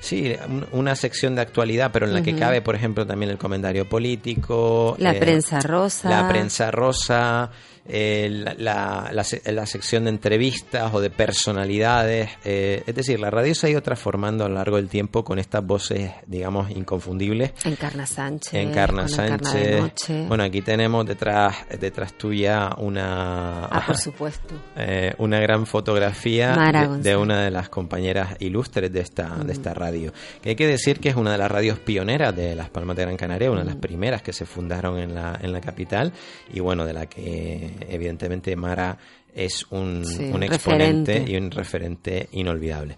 sí, una sección de actualidad, pero en la que cabe, por ejemplo, también el comentario político. La eh, prensa rosa. La prensa rosa eh, la, la, sección de entrevistas o de personalidades. Eh, es decir, la radio se ha ido transformando a lo largo del tiempo con estas voces, digamos, inconfundibles. Encarna Sánchez. Encarna Sánchez. Bueno, aquí tenemos detrás, detrás tuya una... Ah, por supuesto. Eh, una gran fotografía de, una de las compañeras ilustres de esta, de esta radio. Que hay que decir que es una de las radios pioneras de Las Palmas de Gran Canaria, una de las primeras que se fundaron en la, en la capital y bueno, de la que evidentemente Mara es un, exponente y un referente inolvidable.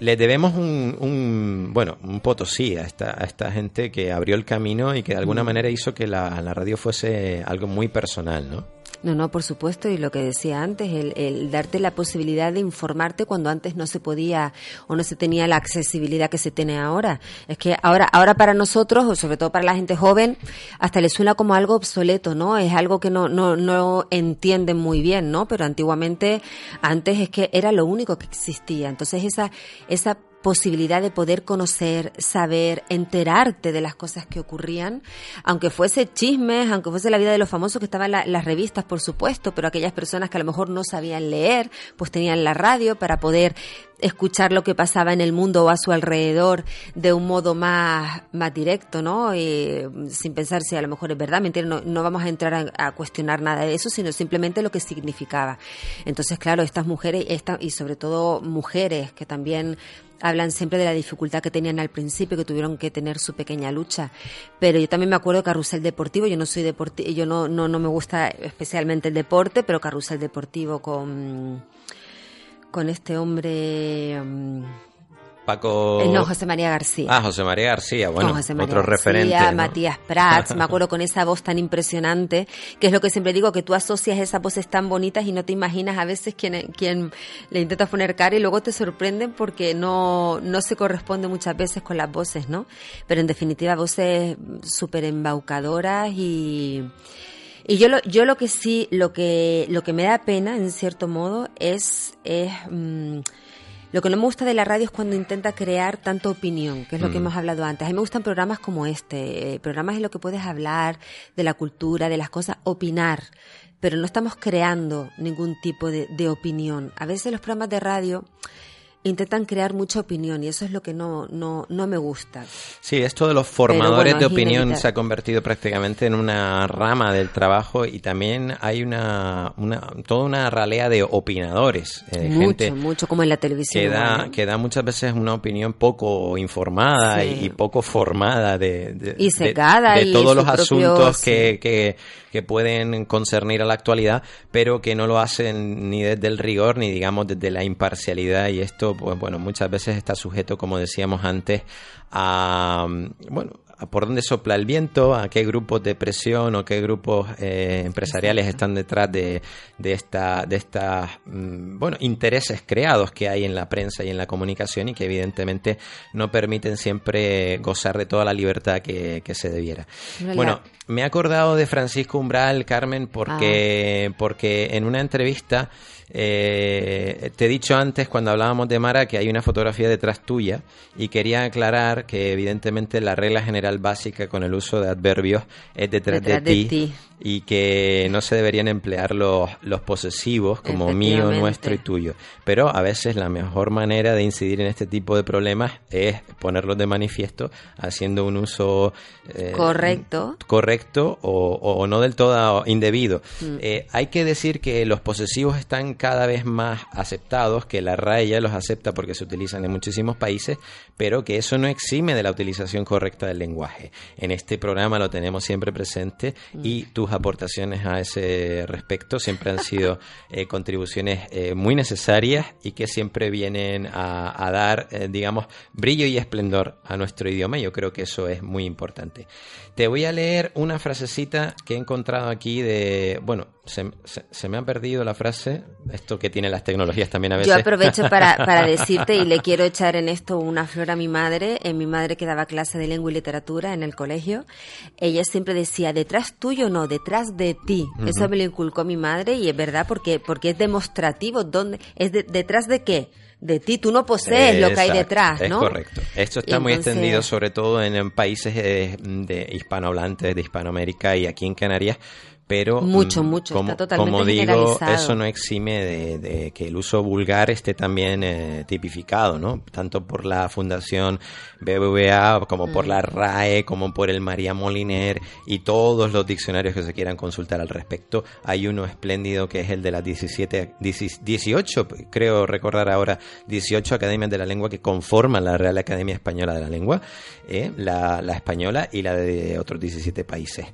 Le debemos un, bueno, un potosí a esta, a esta gente que abrió el camino y que de alguna mm. manera hizo que la, la radio fuese algo muy personal, ¿no? No, no, por supuesto, y lo que decía antes, el, darte la posibilidad de informarte cuando antes no se podía o no se tenía la accesibilidad que se tiene ahora. Es que ahora, ahora para nosotros, o sobre todo para la gente joven, hasta le suena como algo obsoleto, ¿no? Es algo que no, no, no entienden muy bien, ¿no? Pero antiguamente, antes es que era lo único que existía. Entonces esa, esa posibilidad de poder conocer, saber, enterarte de las cosas que ocurrían, aunque fuese chismes, aunque fuese la vida de los famosos que estaban en las revistas, por supuesto, pero aquellas personas que a lo mejor no sabían leer, pues tenían la radio para poder escuchar lo que pasaba en el mundo o a su alrededor de un modo más, más directo, ¿no? sin pensar si a lo mejor es verdad, mentira, no, no vamos a entrar a, cuestionar nada de eso, sino simplemente lo que significaba. Entonces, claro, estas mujeres, esta, y sobre todo mujeres que también hablan siempre de la dificultad que tenían al principio, que tuvieron que tener su pequeña lucha. Pero yo también me acuerdo de Carrusel Deportivo, yo no soy deportivo, yo no, no, no me gusta especialmente el deporte, pero Carrusel Deportivo con, con este hombre... Paco. Eh, no, José María García. Ah, José María García, bueno, otro referente. Matías Prats, me acuerdo con esa voz tan impresionante, que es lo que siempre digo, que tú asocias esas voces tan bonitas y no te imaginas a veces quién, quién le intenta poner cara y luego te sorprenden porque no, no se corresponde muchas veces con las voces, ¿no? Pero en definitiva, voces súper embaucadoras y. Y yo lo, yo lo que sí, lo que, lo que me da pena, en cierto modo, es, es mm, lo que no me gusta de la radio es cuando intenta crear tanta opinión, que es lo que mm. hemos hablado antes. A mí me gustan programas como este, eh, programas en los que puedes hablar de la cultura, de las cosas, opinar, pero no estamos creando ningún tipo de, opinión. A veces los programas de radio intentan crear mucha opinión y eso es lo que no, no, no me gusta. Sí, esto de los formadores de opinión se ha convertido prácticamente en una rama del trabajo y también hay una, una toda una ralea de opinadores. Eh, mucho, mucho como en la televisión. Que da, que da muchas veces una opinión poco informada y, poco formada de, de, y secada de, todos los asuntos que, que, que pueden concernir a la actualidad, pero que no lo hacen ni desde el rigor ni digamos desde la imparcialidad y esto pues bueno, muchas veces está sujeto, como decíamos antes, a, bueno, por dónde sopla el viento, a qué grupos de presión o qué grupos eh, empresariales están detrás de, de esta, de estas, mm, bueno, intereses creados que hay en la prensa y en la comunicación y que evidentemente no permiten siempre gozar de toda la libertad que, se debiera. Bueno, me he acordado de Francisco Umbral, Carmen, porque, ah. porque en una entrevista eh, te he dicho antes, cuando hablábamos de Mara, que hay una fotografía detrás tuya y quería aclarar que evidentemente la regla general básica con el uso de adverbios es detrás, de, ti, y que no se deberían emplear los, los posesivos como mío, nuestro y tuyo. Pero a veces la mejor manera de incidir en este tipo de problemas es ponerlos de manifiesto haciendo un uso eh, correcto, correcto o, no del todo indebido. Mm. Eh, hay que decir que los posesivos están cada vez más aceptados, que la RAE ya los acepta porque se utilizan en muchísimos países, pero que eso no exime de la utilización correcta del lenguaje. En este programa lo tenemos siempre presente y tus aportaciones a ese respecto siempre han sido eh, contribuciones eh, muy necesarias y que siempre vienen a, dar, eh, digamos, brillo y esplendor a nuestro idioma. Yo creo que eso es muy importante. Te voy a leer una frasecita que he encontrado aquí de, bueno, se, se, me ha perdido la frase, esto que tienen las tecnologías también a veces. Yo aprovecho para, para decirte y le quiero echar en esto una flor a mi madre, en mi madre que daba clase de lengua y literatura en el colegio. Ella siempre decía, detrás tuyo no, detrás de ti. Eso me lo inculcó mi madre y es verdad porque, porque es demostrativo. ¿Dónde, ¿Es detrás de qué? de ti, tú no posees lo que hay detrás, ¿no? Es correcto. Esto está muy extendido sobre todo en, países de, de hispanohablantes, de Hispanoamérica y aquí en Canarias, pero mucho, mm, mucho, como, está totalmente como digo, eso no exime de, que el uso vulgar esté también eh, tipificado, ¿no? Tanto por la Fundación BBVA como por la mm. RAE, como por el María Moliner y todos los diccionarios que se quieran consultar al respecto. Hay uno espléndido que es el de las 17, 18, creo recordar ahora, 18 academias de la lengua que conforman la Real Academia Española de la Lengua, ¿eh? la, la española y la de otros 17 países.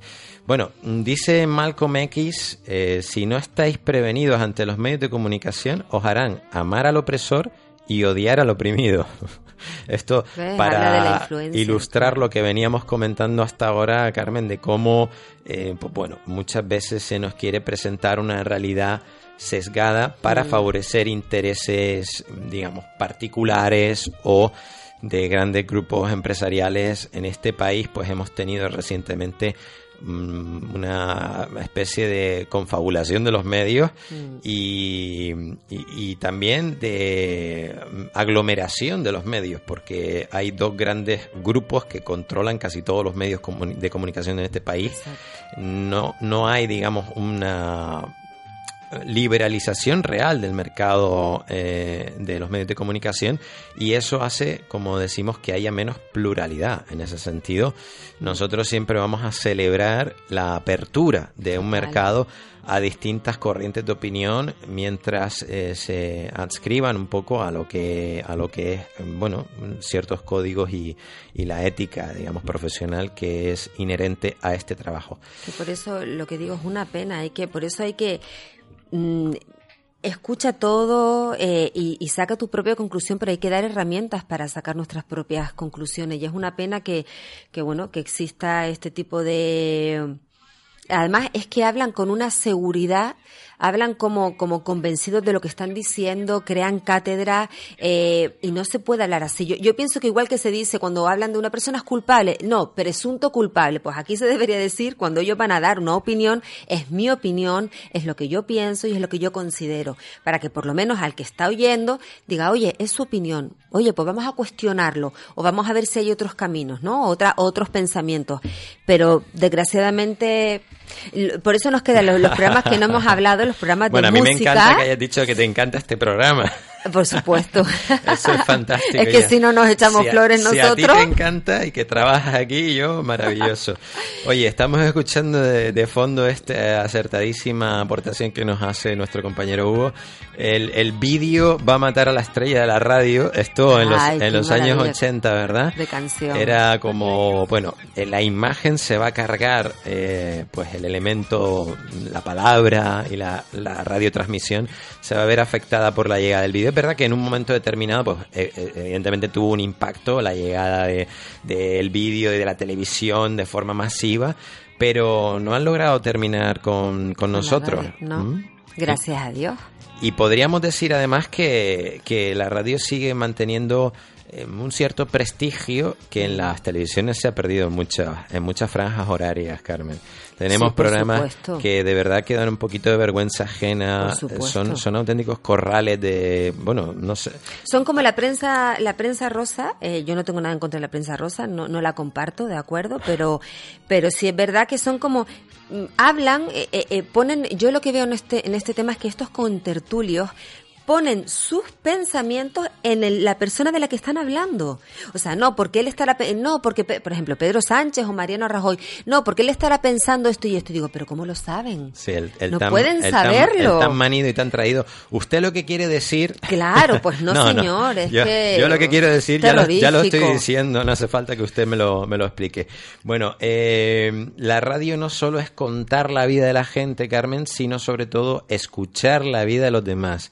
Bueno, dice Malcolm X, eh, si no estáis prevenidos ante los medios de comunicación, os harán amar al opresor y odiar al oprimido. Esto para ilustrar lo que veníamos comentando hasta ahora, Carmen, de cómo, eh, pues bueno, muchas veces se nos quiere presentar una realidad sesgada para mm. favorecer intereses, digamos, particulares o de grandes grupos empresariales en este país, pues hemos tenido recientemente una especie de confabulación de los medios mm. y, también de aglomeración de los medios, porque hay dos grandes grupos que controlan casi todos los medios de comunicación en este país. No, no hay, digamos, una liberalización real del mercado eh, de los medios de comunicación y eso hace, como decimos, que haya menos pluralidad. En ese sentido, nosotros siempre vamos a celebrar la apertura de un mercado a distintas corrientes de opinión mientras eh, se adscriban un poco a lo que a lo que es bueno ciertos códigos y, y la ética digamos profesional que es inherente a este trabajo que por eso lo que digo es una pena hay que por eso hay que Mm, escucha todo eh, y, saca tu propia conclusión, pero hay que dar herramientas para sacar nuestras propias conclusiones. Y es una pena que, que bueno, que exista este tipo de... Además, es que hablan con una seguridad hablan como, como convencidos de lo que están diciendo, crean cátedra eh, y no se puede hablar así. Yo, yo pienso que igual que se dice cuando hablan de una persona es culpable, no, presunto culpable, pues aquí se debería decir cuando ellos van a dar una opinión, es mi opinión, es lo que yo pienso y es lo que yo considero, para que por lo menos al que está oyendo diga, oye, es su opinión, oye, pues vamos a cuestionarlo o vamos a ver si hay otros caminos, ¿no? Otra, otros pensamientos. Pero desgraciadamente, por eso nos quedan los, los programas que no hemos hablado, los programas bueno, de música. Bueno, a mí me encanta que hayas dicho que te encanta este programa. Por supuesto. Eso es fantástico. es que si no nos echamos flores nosotros. Si a ti te encanta y que trabajas aquí, yo, maravilloso. Oye, estamos escuchando de, fondo esta acertadísima aportación que nos hace nuestro compañero Hugo. El, el vídeo va a matar a la estrella de la radio. Esto en los, en los años 80, ¿verdad? De canción. Era como, bueno, la imagen se va a cargar, eh, pues el elemento, la palabra y la, la radiotransmisión se va a ver afectada por la llegada del vídeo. Es verdad que en un momento determinado, pues eh, eh, evidentemente tuvo un impacto la llegada del de, vídeo y de la televisión de forma masiva, pero no han logrado terminar con, nosotros. no. ¿Mm? Gracias a Dios. Y podríamos decir además que, que la radio sigue manteniendo eh, un cierto prestigio que en las televisiones se ha perdido en muchas, en muchas franjas horarias, Carmen. Tenemos programas que de verdad quedan un poquito de vergüenza ajena, son, son auténticos corrales de, bueno, no sé. Son como la prensa, la prensa rosa, eh, yo no tengo nada en contra de la prensa rosa, no, no la comparto, de acuerdo, pero, pero sí es verdad que son como, mm, hablan, eh, ponen, yo lo que veo en este, en este tema es que estos contertulios ponen sus pensamientos en la persona de la que están hablando. O sea, no, porque él estará, no, porque, por ejemplo, Pedro Sánchez o Mariano Rajoy, no, porque él estará pensando esto y esto. Y digo, pero ¿cómo lo saben? Sí, el, no pueden saberlo. Tan, tan, manido y tan traído. Usted lo que quiere decir. Claro, pues no, señor. Es yo, que yo, lo que quiero decir ya lo, ya lo, estoy diciendo, no hace falta que usted me lo, me lo explique. Bueno, eh, la radio no solo es contar la vida de la gente, Carmen, sino sobre todo escuchar la vida de los demás.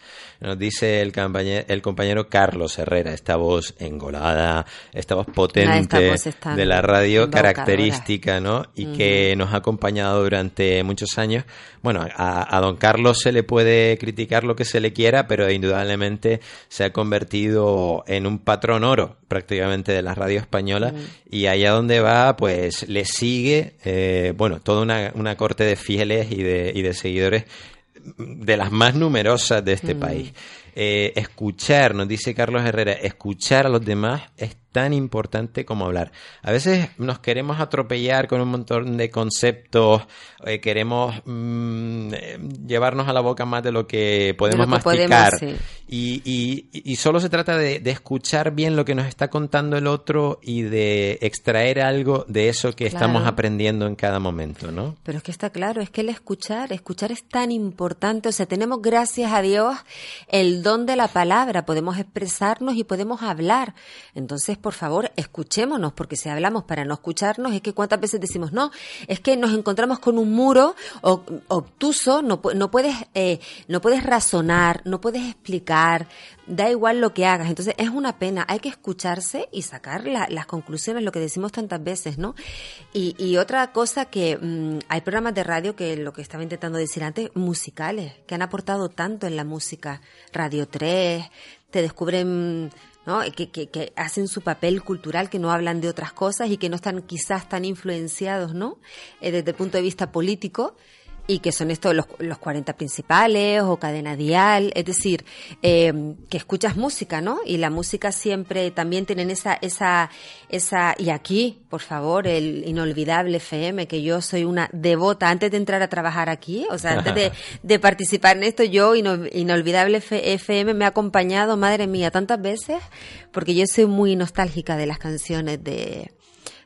Nos dice el compañero, el compañero Carlos Herrera, esta voz engolada, esta voz potente de la radio, característica, ¿no? Y que nos ha acompañado durante muchos años. Bueno, a, don Carlos se le puede criticar lo que se le quiera, pero indudablemente se ha convertido en un patrón oro prácticamente de la radio española y allá donde va, pues le sigue, eh, bueno, toda una, una corte de fieles y de, y de seguidores de las más numerosas de este mm. país. Eh, escuchar, nos dice Carlos Herrera, escuchar a los demás es tan importante como hablar. A veces nos queremos atropellar con un montón de conceptos, eh, queremos mm, llevarnos a la boca más de lo que podemos masticar. y, y, y, solo se trata de, escuchar bien lo que nos está contando el otro y de extraer algo de eso que estamos aprendiendo en cada momento, ¿no? Pero es que está claro, es que el escuchar, escuchar es tan importante. O sea, tenemos, gracias a Dios, el don de la palabra, podemos expresarnos y podemos hablar. Entonces, por favor, escuchémonos, porque si hablamos para no escucharnos, es que cuántas veces decimos, no, es que nos encontramos con un muro obtuso, no, puedes, eh, no puedes razonar, no puedes explicar, da igual lo que hagas. Entonces, es una pena, hay que escucharse y sacar las conclusiones, lo que decimos tantas veces, ¿no? Y, otra cosa que mm, hay programas de radio que lo que estaba intentando decir antes, musicales, que han aportado tanto en la música. Radio 3, te descubren que, que, hacen su papel cultural, que no hablan de otras cosas y que no están quizás tan influenciados ¿no? Eh, desde el punto de vista político y que son estos los, los 40 principales o cadena dial, es decir, eh, que escuchas música, ¿no? Y la música siempre también tienen esa, esa, esa, y aquí, por favor, el inolvidable FM, que yo soy una devota antes de entrar a trabajar aquí, o sea, antes de, de participar en esto, yo, inolvidable FM, me ha acompañado, madre mía, tantas veces, porque yo soy muy nostálgica de las canciones de,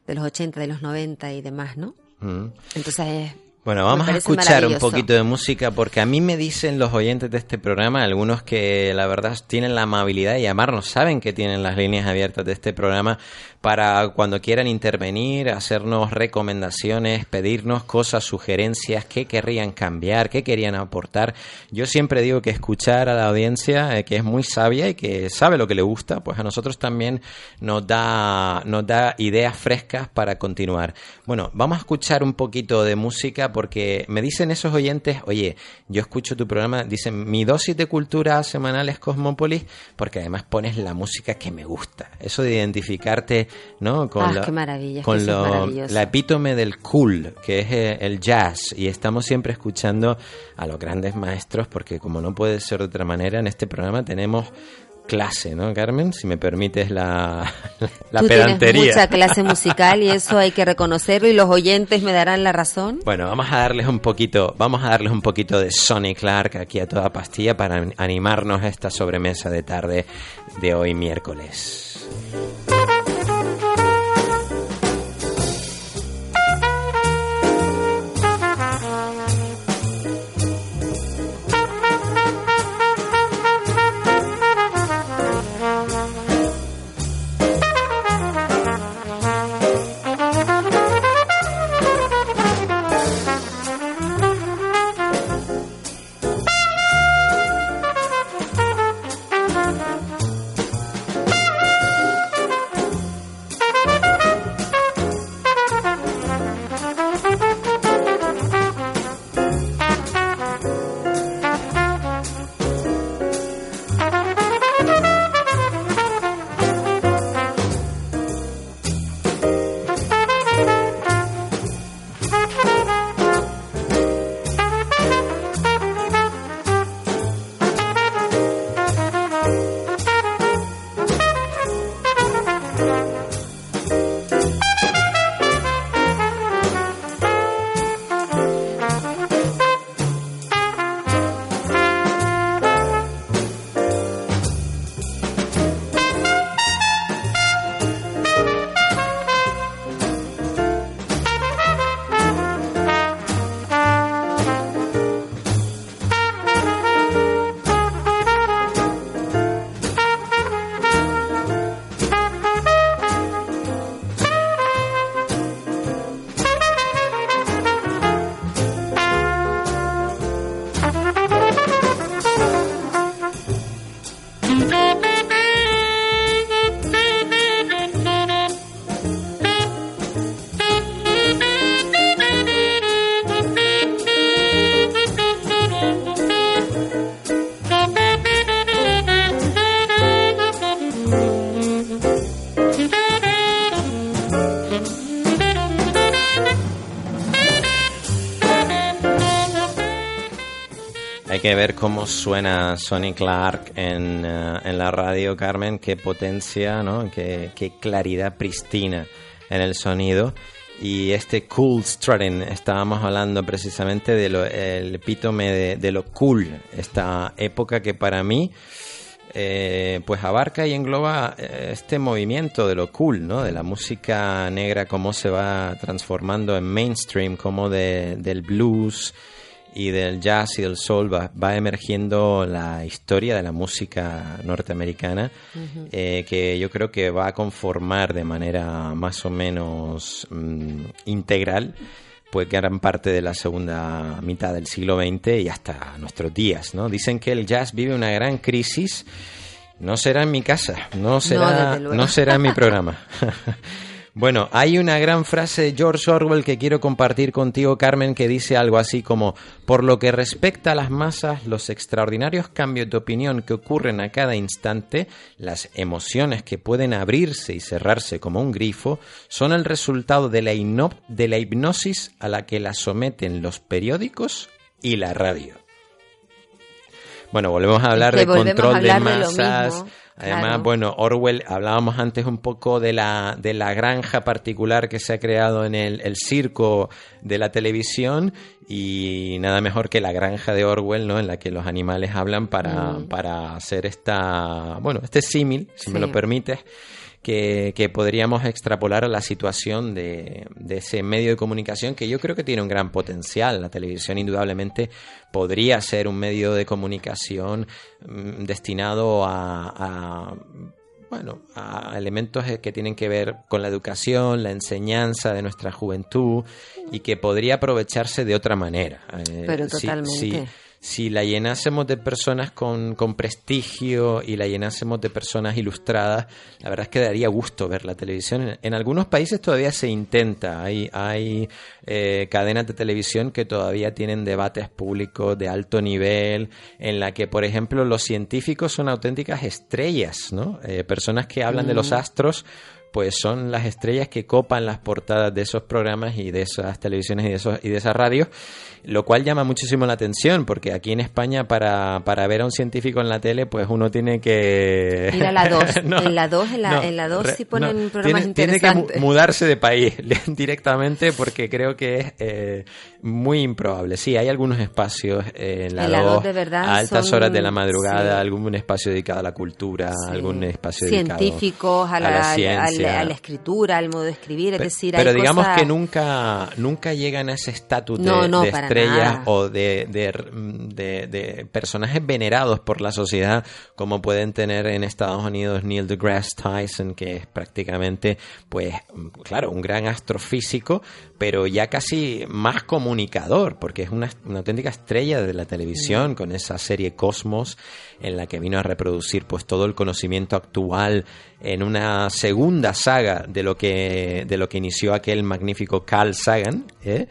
de los 80, de los 90 y demás, ¿no? Mm. Entonces, bueno, vamos a escuchar un poquito de música porque a mí me dicen los oyentes de este programa, algunos que la verdad tienen la amabilidad de llamarnos, saben que tienen las líneas abiertas de este programa para cuando quieran intervenir, hacernos recomendaciones, pedirnos cosas, sugerencias, qué querrían cambiar, qué querían aportar. Yo siempre digo que escuchar a la audiencia, eh, que es muy sabia y que sabe lo que le gusta, pues a nosotros también nos da, nos da ideas frescas para continuar. Bueno, vamos a escuchar un poquito de música porque me dicen esos oyentes, oye, yo escucho tu programa, dicen, mi dosis de cultura semanal es Cosmópolis, porque además pones la música que me gusta. Eso de identificarte ¿no? Con, ah, la, con la epítome del cool, que es eh, el jazz, y estamos siempre escuchando a los grandes maestros, porque como no puede ser de otra manera, en este programa tenemos clase, ¿no, Carmen? Si me permites la, la Tú pedantería. Tienes mucha clase musical y eso hay que reconocerlo y los oyentes me darán la razón. Bueno, vamos a darles un poquito, vamos a darles un poquito de Sonny Clark aquí a toda pastilla para animarnos a esta sobremesa de tarde de hoy miércoles. Ver cómo suena Sonny Clark en, eh, en la radio, Carmen, qué potencia, ¿no? Qué, qué claridad pristina en el sonido. Y este cool strutting, estábamos hablando precisamente del epítome de, de lo cool, esta época que para mí eh, pues abarca y engloba eh, este movimiento de lo cool, ¿no? De la música negra, cómo se va transformando en mainstream, cómo de, del blues y del jazz y del soul va, va emergiendo la historia de la música norteamericana, eh, que yo creo que va a conformar de manera más o menos mm, integral pues gran parte de la segunda mitad del siglo XX y hasta nuestros días, ¿no? Dicen que el jazz vive una gran crisis. No será en mi casa, no será, luego. no será en mi programa. Bueno, hay una gran frase de George Orwell que quiero compartir contigo, Carmen, que dice algo así como, por lo que respecta a las masas, los extraordinarios cambios de opinión que ocurren a cada instante, las emociones que pueden abrirse y cerrarse como un grifo, son el resultado de la, de la hipnosis a la que las someten los periódicos y la radio. Bueno, volvemos a hablar de volvemos control de hablar de lo masas. mismo, Además, claro. bueno, Orwell, hablábamos antes un poco de la, de la granja particular que se ha creado en el, el circo de la televisión y nada mejor que la granja de Orwell, ¿no? En la que los animales hablan para, para hacer esta, bueno, este símil, si me lo permites, que, que podríamos extrapolar a la situación de, de ese medio de comunicación que yo creo que tiene un gran potencial. La televisión indudablemente podría ser un medio de comunicación mm, destinado a, a, bueno, a elementos que tienen que ver con la educación, la enseñanza de nuestra juventud y que podría aprovecharse de otra manera. Eh, Pero totalmente. si- si la llenásemos de personas con, con prestigio y la llenásemos de personas ilustradas, la verdad es que daría gusto ver la televisión. En, en algunos países todavía se intenta. Hay, hay eh, cadenas de televisión que todavía tienen debates públicos de alto nivel, en la que, por ejemplo, los científicos son auténticas estrellas, ¿no? Eh, personas que hablan de los astros pues son las estrellas que copan las portadas de esos programas y de esas televisiones y de, esos, y de esas radios lo cual llama muchísimo la atención, porque aquí en España para, para ver a un científico en la tele, pues uno tiene que... Ir a la 2, en la 2, en la, en la 2 sí ponen programas tiene, interesantes. Tiene que mudarse de país directamente porque creo que es eh, muy improbable. Sí, hay algunos espacios en la, 2, a altas horas de la madrugada, algún espacio dedicado a la cultura, algún espacio Científicos, dedicado a la, ciencia. A, la, escritura, al modo de escribir, es decir, Pero digamos que nunca, nunca llegan a ese estatus de, no, de estrellas o de, de, de, personajes venerados por la sociedad como pueden tener en Estados Unidos Neil deGrasse Tyson, que es prácticamente, pues, claro, un gran astrofísico, pero ya casi más comunicador, porque es una, una auténtica estrella de la televisión mm. con esa serie Cosmos en la que vino a reproducir pues todo el conocimiento actual en una segunda saga de lo que de lo que inició aquel magnífico Carl Sagan, ¿eh?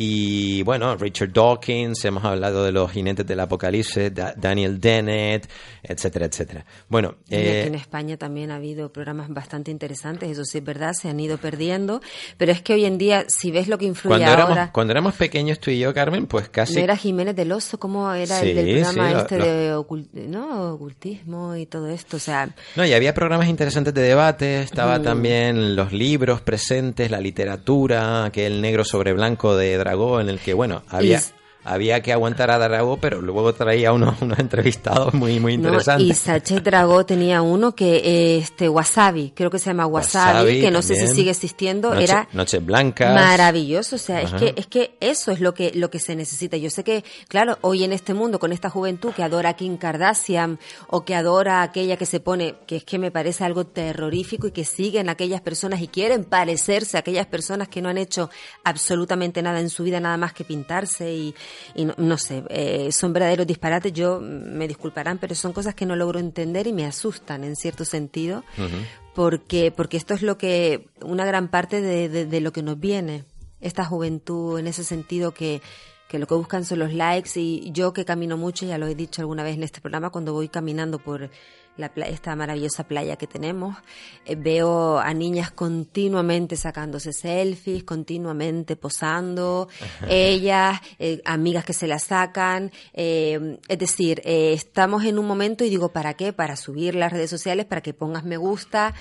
Y bueno, Richard Dawkins, hemos hablado de los jinetes del apocalipsis, Daniel Dennett, etcétera, etcétera. Bueno, eh, en España también ha habido programas bastante interesantes, eso sí es verdad, se han ido perdiendo, pero es que hoy en día, si ves lo que influye cuando ahora... Éramos, cuando éramos pequeños tú y yo, Carmen, pues casi... ¿No era Jiménez del Oso? ¿Cómo era el del programa este de ocultismo y todo esto? O sea... No, y había programas interesantes de debate, estaba también los libros presentes, la literatura, aquel negro sobre blanco de en el que, bueno, había había que aguantar a Dragó, pero luego traía unos, unos entrevistados muy, muy interesantes. y Sachet Dragó tenía uno que, este, Wasabi, creo que se llama Wasabi, que no sé si sigue existiendo, era... Noches Blancas. Maravilloso, o sea, es que, es que eso es lo que, lo que se necesita. Yo sé que, claro, hoy en este mundo, con esta juventud que adora a Kim Kardashian, o que adora a aquella que se pone, que es que me parece algo terrorífico y que siguen a aquellas personas y quieren parecerse a aquellas personas que no han hecho absolutamente nada en su vida, nada más que pintarse y, y no, sé, eh, son verdaderos disparates, yo me disculparán, pero son cosas que no logro entender y me asustan en cierto sentido, porque, porque esto es lo que, una gran parte de, de, lo que nos viene, esta juventud en ese sentido que, que lo que buscan son los likes y yo que camino mucho, ya lo he dicho alguna vez en este programa, cuando voy caminando por esta maravillosa playa que tenemos. Eh, veo a niñas continuamente sacándose selfies, continuamente posando, ellas, eh, amigas que se las sacan. Eh, es decir, estamos en un momento y digo, ¿para qué? Para subir las redes sociales, para que pongas me gusta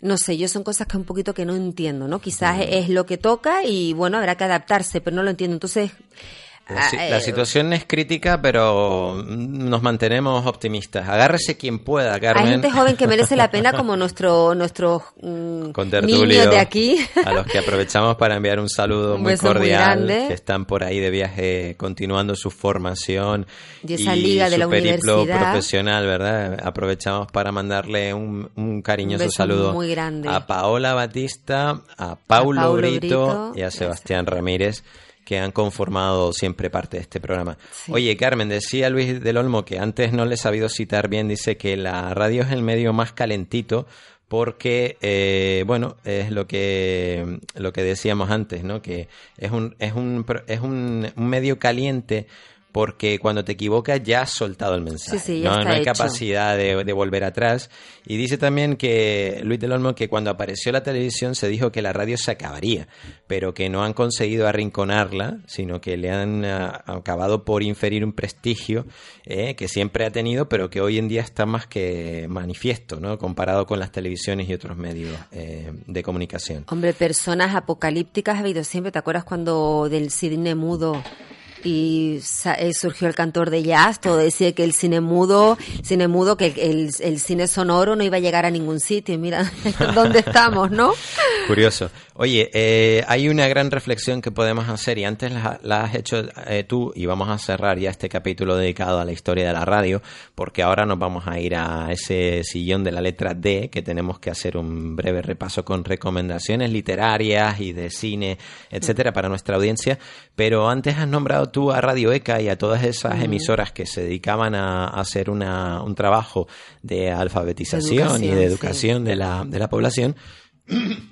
no sé, yo son cosas que un poquito que no entiendo, ¿no? Quizás es lo que toca y bueno, habrá que adaptarse, pero no lo entiendo. Entonces, la, ah, eh, situación es crítica, pero nos mantenemos optimistas. Agárrese quien pueda, Carmen. Hay gente joven que merece la pena, como nuestro, nuestros mm, niños de aquí. A los que aprovechamos para enviar un saludo muy cordial, que están por ahí de viaje continuando su formación y, esa liga de la periplo profesional, ¿verdad? Aprovechamos para mandarle un, cariñoso saludo muy grande. a Paola Batista, a Paulo, Brito, y a Sebastián Ramírez que han conformado siempre parte de este programa. Oye, Carmen, decía Luis del Olmo que antes no le he sabido citar bien, dice que la radio es el medio más calentito porque, eh, bueno, es lo que, lo que decíamos antes, ¿no? Que es un, es un, es un, un medio caliente porque cuando te equivocas ya has soltado el mensaje. no, hay capacidad de, volver atrás. Y dice también que Luis del Olmo que cuando apareció la televisión se dijo que la radio se acabaría, pero que no han conseguido arrinconarla, sino que le han ah, acabado por inferir un prestigio eh, que siempre ha tenido, pero que hoy en día está más que manifiesto, ¿no? Comparado con las televisiones y otros medios eh, de comunicación. Hombre, personas apocalípticas ha habido siempre. ¿Te acuerdas cuando del cine mudo y eh, surgió el cantor de jazz, todo decía que el cine mudo, cine mudo, que el, el, cine sonoro no iba a llegar a ningún sitio. Mira dónde estamos, ¿no? Curioso. Oye, eh, hay una gran reflexión que podemos hacer y antes la, has hecho eh, tú y vamos a cerrar ya este capítulo dedicado a la historia de la radio porque ahora nos vamos a ir a ese sillón de la letra D que tenemos que hacer un breve repaso con recomendaciones literarias y de cine, etcétera, para nuestra audiencia. Pero antes has nombrado tú a Radio ECA y a todas esas emisoras que se dedicaban a, hacer una, un trabajo de alfabetización y de educación de, la, de la población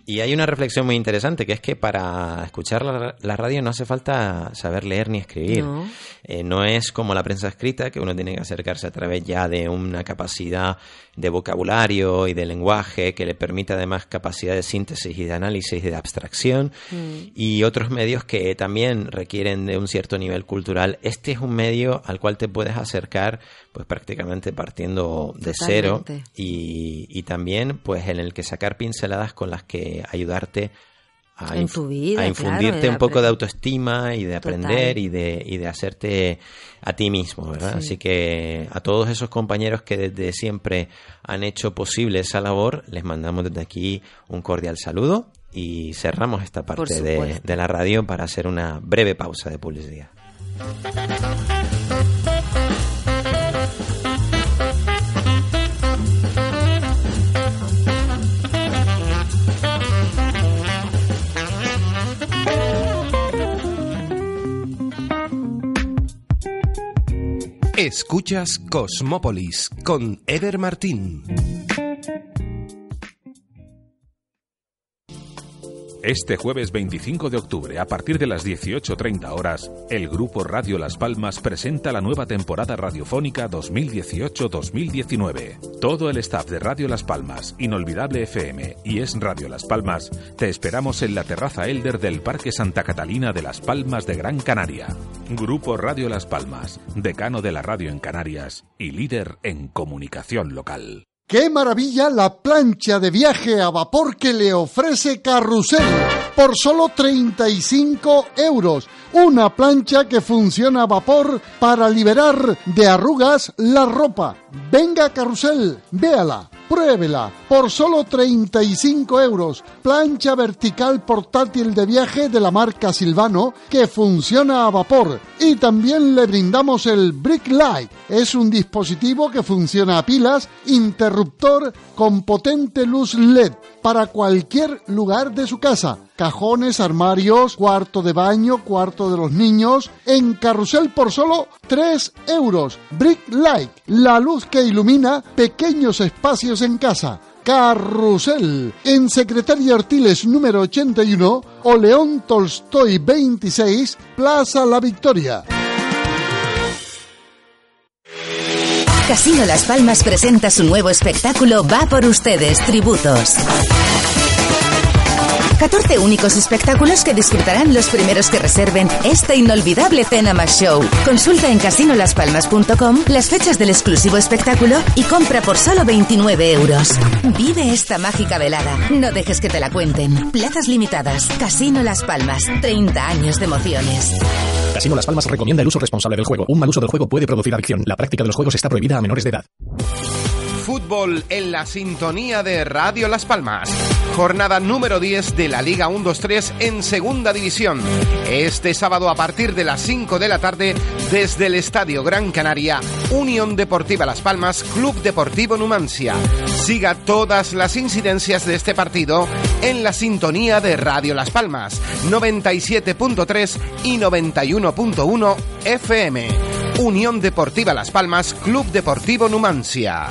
Y hay una reflexión muy interesante, que es que para escuchar la, la radio no hace falta saber leer ni escribir. No. Eh, no es como la prensa escrita, que uno tiene que acercarse a través ya de una capacidad de vocabulario y de lenguaje que le permite además capacidad de síntesis y de análisis y de abstracción. Y otros medios que también requieren de un cierto nivel cultural. Este es un medio al cual te puedes acercar pues prácticamente partiendo de cero y, y también pues en el que sacar pinceladas con las que ayudarte a, vida, infundirte un poco de autoestima y de Total. aprender y de, y de hacerte a ti mismo, ¿verdad? Sí. Así que a todos esos compañeros que desde siempre han hecho posible esa labor, les mandamos desde aquí un cordial saludo y cerramos esta parte de, de la radio para hacer una breve pausa de publicidad. Escuchas Cosmópolis con Eder Martín. Este jueves 25 de octubre, a partir de las 18.30 horas, el Grupo Radio Las Palmas presenta la nueva temporada radiofónica 2018-2019. Todo el staff de Radio Las Palmas, Inolvidable FM y Es Radio Las Palmas, te esperamos en la terraza Elder del Parque Santa Catalina de Las Palmas de Gran Canaria. Grupo Radio Las Palmas, decano de la radio en Canarias y líder en comunicación local. ¡Qué maravilla la plancha de viaje a vapor que le ofrece Carrusel! Por solo 35 euros. Una plancha que funciona a vapor para liberar de arrugas la ropa. Venga Carrusel, véala, pruébela. Por solo 35 euros. Plancha vertical portátil de viaje de la marca Silvano que funciona a vapor. Y también le brindamos el Brick Light. Es un dispositivo que funciona a pilas, interruptor con potente luz LED para cualquier lugar de su casa. Cajones, armarios, cuarto de baño, cuarto de los niños. En carrusel por solo 3 euros. Brick Light, la luz que ilumina pequeños espacios en casa. Carrusel, en Secretaria Artiles número 81 o León Tolstoy 26, Plaza La Victoria. Casino Las Palmas presenta su nuevo espectáculo Va por ustedes, Tributos. 14 únicos espectáculos que disfrutarán los primeros que reserven esta inolvidable cena más show. Consulta en casinolaspalmas.com las fechas del exclusivo espectáculo y compra por solo 29 euros. Vive esta mágica velada. No dejes que te la cuenten. Plazas limitadas. Casino Las Palmas. 30 años de emociones. Casino Las Palmas recomienda el uso responsable del juego. Un mal uso del juego puede producir adicción. La práctica de los juegos está prohibida a menores de edad. Fútbol en la sintonía de Radio Las Palmas. Jornada número 10 de la Liga 1-2-3 en Segunda División. Este sábado a partir de las 5 de la tarde desde el Estadio Gran Canaria, Unión Deportiva Las Palmas, Club Deportivo Numancia. Siga todas las incidencias de este partido en la sintonía de Radio Las Palmas, 97.3 y 91.1 FM. Unión Deportiva Las Palmas, Club Deportivo Numancia.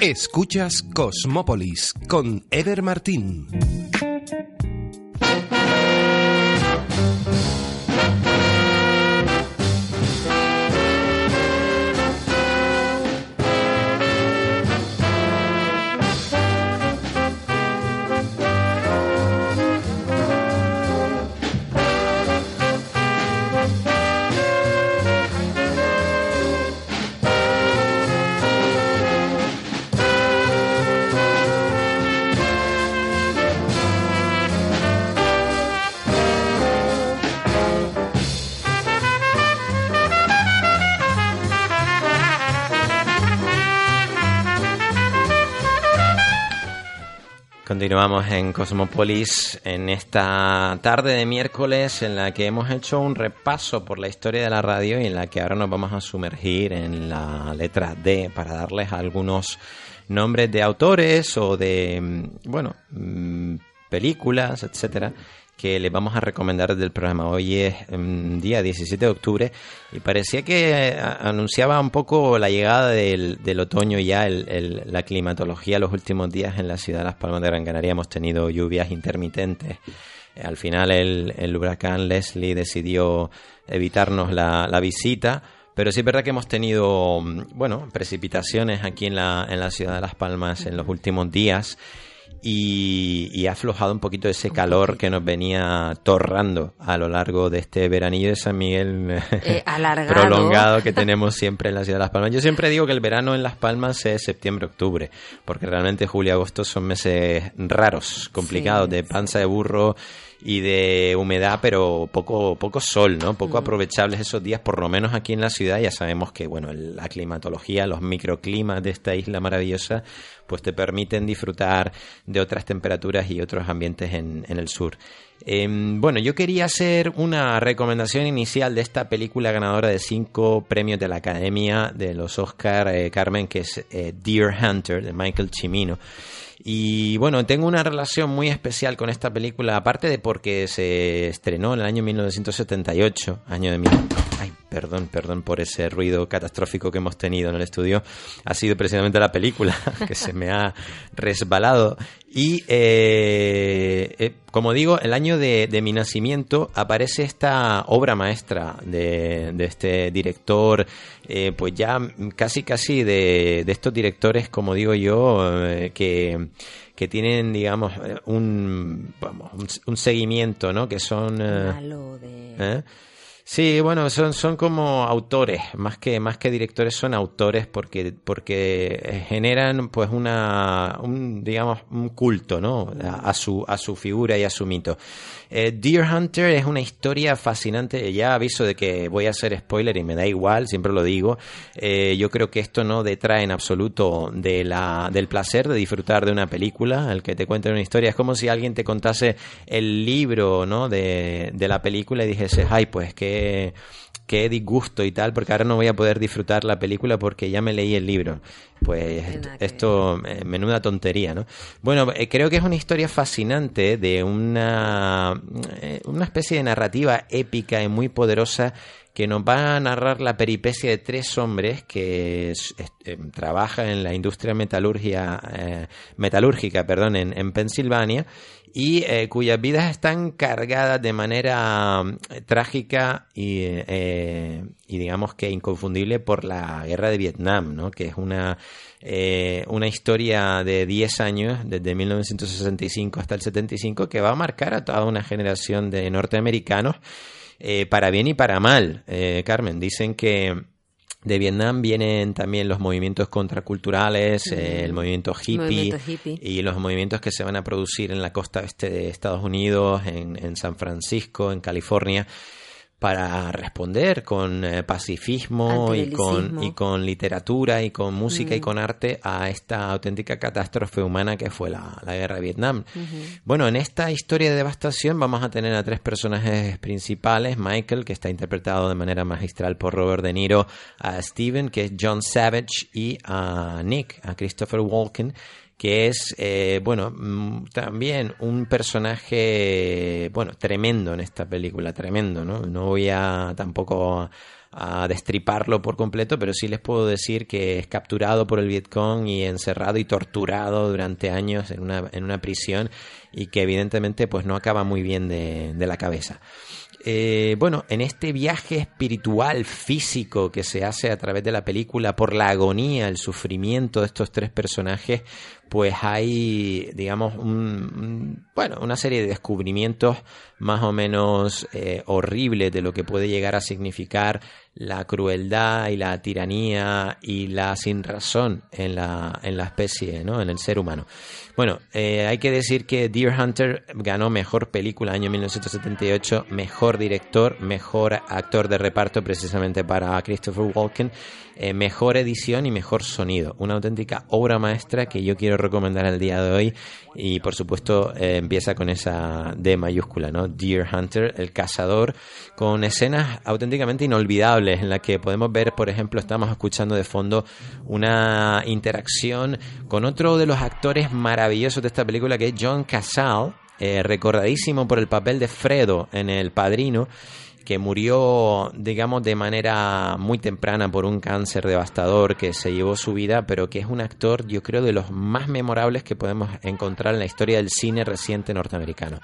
Escuchas Cosmópolis con Eder Martín. Continuamos en Cosmopolis en esta tarde de miércoles en la que hemos hecho un repaso por la historia de la radio y en la que ahora nos vamos a sumergir en la letra D para darles algunos nombres de autores o de, mm, bueno, mm, películas, etcétera, que les vamos a recomendar del programa. Hoy es um, día 17 de octubre y parecía que eh, anunciaba un poco la llegada del, del otoño ya, el, el, la climatología los últimos días en la ciudad de Las Palmas de Gran Canaria. Hemos tenido lluvias intermitentes. Al final el, el huracán Leslie decidió evitarnos la, la visita pero sí es verdad que hemos tenido, bueno, precipitaciones aquí en la, en la ciudad de Las Palmas en los últimos días y, ha aflojado un poquito ese calor que nos venía torrando a lo largo de este veranillo de San Miguel eh, prolongado que tenemos siempre en la ciudad de Las Palmas. Yo siempre digo que el verano en Las Palmas es septiembre-octubre, porque realmente julio y agosto son meses raros, complicados, de panza de burro y de humedad, pero poco, poco sol, ¿no? Poco aprovechables esos días, por lo menos aquí en la ciudad. Ya sabemos que, bueno, la climatología, los microclimas de esta isla maravillosa, pues te permiten disfrutar de otras temperaturas y otros ambientes en, en el sur. Em, bueno, yo quería hacer una recomendación inicial de esta película ganadora de cinco premios de la Academia de los Oscar, eh, Carmen, que es eh, Deer Hunter, de Michael Cimino. Y bueno, tengo una relación muy especial con esta película, aparte de porque se estrenó en el año 1978, año de mi... Ay, perdón, perdón por ese ruido catastrófico que hemos tenido en el estudio. Ha sido precisamente la película que se me ha resbalado. Y eh, eh, como digo, el año de, mi nacimiento aparece esta obra maestra de, este director, eh, pues ya casi casi de, estos directores, como digo yo, que, que tienen, digamos, un, vamos, un, seguimiento, ¿no? Que son... Sí, bueno, son, son como autores, más que, más que directores, son autores porque, porque generan pues una, un, digamos, un culto, ¿no? A, su, a su figura y a su mito. Eh, Deer Hunter es una historia fascinante, ya aviso de que voy a hacer spoiler y me da igual, siempre lo digo. Eh, yo creo que esto no detrae en absoluto de la, del placer de disfrutar de una película, el que te cuente una historia. Es como si alguien te contase el libro, ¿no? De, de la película y dijese, ay, pues que qué, disgusto y tal, porque ahora no voy a poder disfrutar la película porque ya me leí el libro. Pues esto, eh, menuda tontería, ¿no? Bueno, eh, creo que es una historia fascinante de una, eh, una especie de narrativa épica y muy poderosa que nos va a narrar la peripecia de tres hombres que trabajan en la industria metalurgia, metalúrgica perdón, en, en Pensilvania y eh, cuyas vidas están cargadas de manera eh, trágica y, eh, y, digamos que inconfundible por la guerra de Vietnam, ¿no? que es una, una historia de 10 años, desde 1965 hasta el 75, que va a marcar a toda una generación de norteamericanos para bien y para mal. Carmen, dicen que de Vietnam vienen también los movimientos contraculturales, eh, el movimiento hippie, y los movimientos que se van a producir en la costa este de Estados Unidos, en, en San Francisco, en California para responder con eh, pacifismo y con, y con literatura y con música y mm. con arte a esta auténtica catástrofe humana que fue la, guerra de Vietnam. Bueno, en esta historia de devastación vamos a tener a tres personajes principales, Michael, que está interpretado de manera magistral por Robert De Niro, a Steven, que es John Savage, y a Nick, a Christopher Walken, que es, eh, bueno, mm, también un personaje, bueno, tremendo en esta película, tremendo, ¿no? No voy a tampoco a destriparlo por completo, pero sí les puedo decir que es capturado por el Vietcong y encerrado y torturado durante años en una, en una prisión y que evidentemente pues no acaba muy bien de, de la cabeza. Eh, bueno, en este viaje espiritual, físico que se hace a través de la película por la agonía, el sufrimiento de estos tres personajes, pues hay, digamos, un, bueno, una serie de descubrimientos más o menos eh, horribles de lo que puede llegar a significar la crueldad y la tiranía y la sinrazón en la, en la especie, ¿no? en el ser humano. Bueno, eh, hay que decir que Deer Hunter ganó mejor película año 1978, mejor director, mejor actor de reparto precisamente para Christopher Walken eh, mejor edición y mejor sonido. Una auténtica obra maestra que yo quiero recomendar al día de hoy y por supuesto eh, empieza con esa D mayúscula, ¿no? Deer Hunter, el cazador, con escenas auténticamente inolvidables en las que podemos ver, por ejemplo, estamos escuchando de fondo una interacción con otro de los actores maravillosos de esta película que es John Casal eh, recordadísimo por el papel de Fredo en El Padrino, que murió, digamos, de manera muy temprana por un cáncer devastador que se llevó su vida, pero que es un actor, yo creo, de los más memorables que podemos encontrar en la historia del cine reciente norteamericano.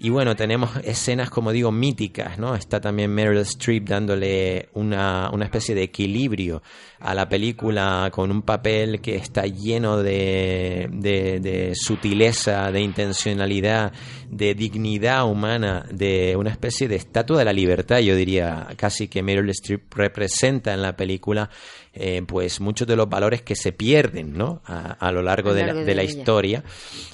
Y bueno, tenemos escenas, como digo, míticas, ¿no? Está también Meryl Streep dándole una, una especie de equilibrio a la película con un papel que está lleno de, de, de sutileza, de intencionalidad, de dignidad humana, de una especie de estatua de la libertad, yo diría casi que Meryl Streep representa en la película eh, pues muchos de los valores que se pierden ¿no? a, a lo largo, de la, de la historia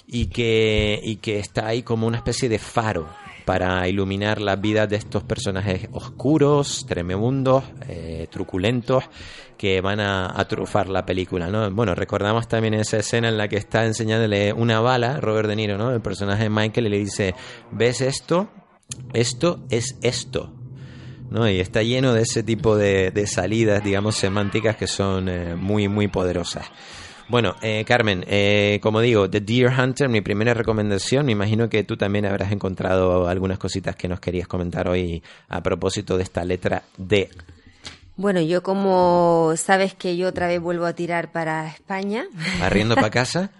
y que, y que está ahí como una especie de faro para iluminar las vidas de estos personajes oscuros, tremendos, eh, truculentos, que van a, a, trufar la película, ¿no? Bueno, recordamos también esa escena en la que está enseñándole una bala, Robert De Niro, ¿no? El personaje de Michael, y le dice, ¿ves esto? Esto es esto. ¿No? Y está lleno de ese tipo de, de salidas, digamos, semánticas que son eh, muy, muy poderosas. Bueno, eh, Carmen, eh, como digo, The Deer Hunter, mi primera recomendación. Me imagino que tú también habrás encontrado algunas cositas que nos querías comentar hoy a propósito de esta letra D. Bueno, yo como sabes que yo otra vez vuelvo a tirar para España. ¿Barriendo para casa?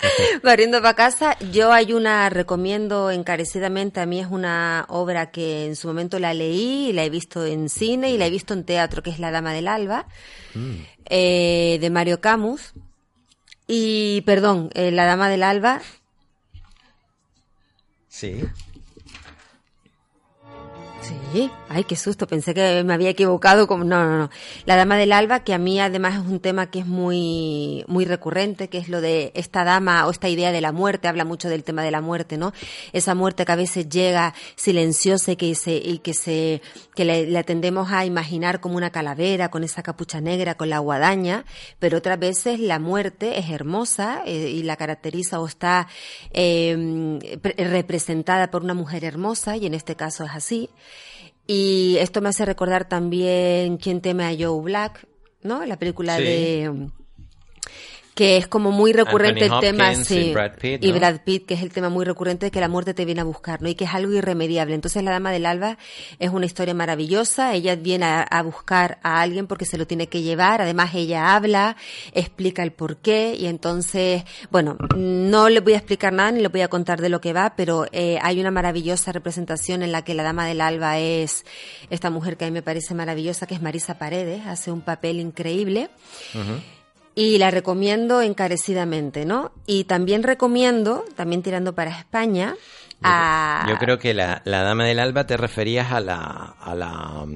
Barriendo para casa, yo hay una, recomiendo encarecidamente, a mí es una obra que en su momento la leí, la he visto en cine y la he visto en teatro, que es La Dama del Alba, mm. eh, de Mario Camus. Y, perdón, eh, La Dama del Alba. Sí. Sí, ay, qué susto, pensé que me había equivocado. Como... No, no, no. La Dama del Alba, que a mí además es un tema que es muy, muy recurrente, que es lo de esta dama o esta idea de la muerte, habla mucho del tema de la muerte, ¿no? Esa muerte que a veces llega silenciosa y que se, y que se, que le, le tendemos a imaginar como una calavera, con esa capucha negra, con la guadaña, pero otras veces la muerte es hermosa eh, y la caracteriza o está eh, representada por una mujer hermosa, y en este caso es así. Y esto me hace recordar también Quién teme a Joe Black, ¿no? La película Sí. de que es como muy recurrente Anthony el tema sí, y Brad Pitt, y. Brad Pitt, que es el tema muy recurrente de que la muerte te viene a buscar, ¿no? Y que es algo irremediable. Entonces La Dama del Alba es una historia maravillosa, ella viene a, a buscar a alguien porque se lo tiene que llevar, además ella habla, explica el porqué y entonces, bueno, no le voy a explicar nada ni le voy a contar de lo que va, pero eh, hay una maravillosa representación en la que la Dama del Alba es esta mujer que a mí me parece maravillosa, que es Marisa Paredes, hace un papel increíble y la recomiendo encarecidamente, ¿no? Y también recomiendo, también tirando para España, a... Yo creo que la, la Dama del Alba te referías a la, a la,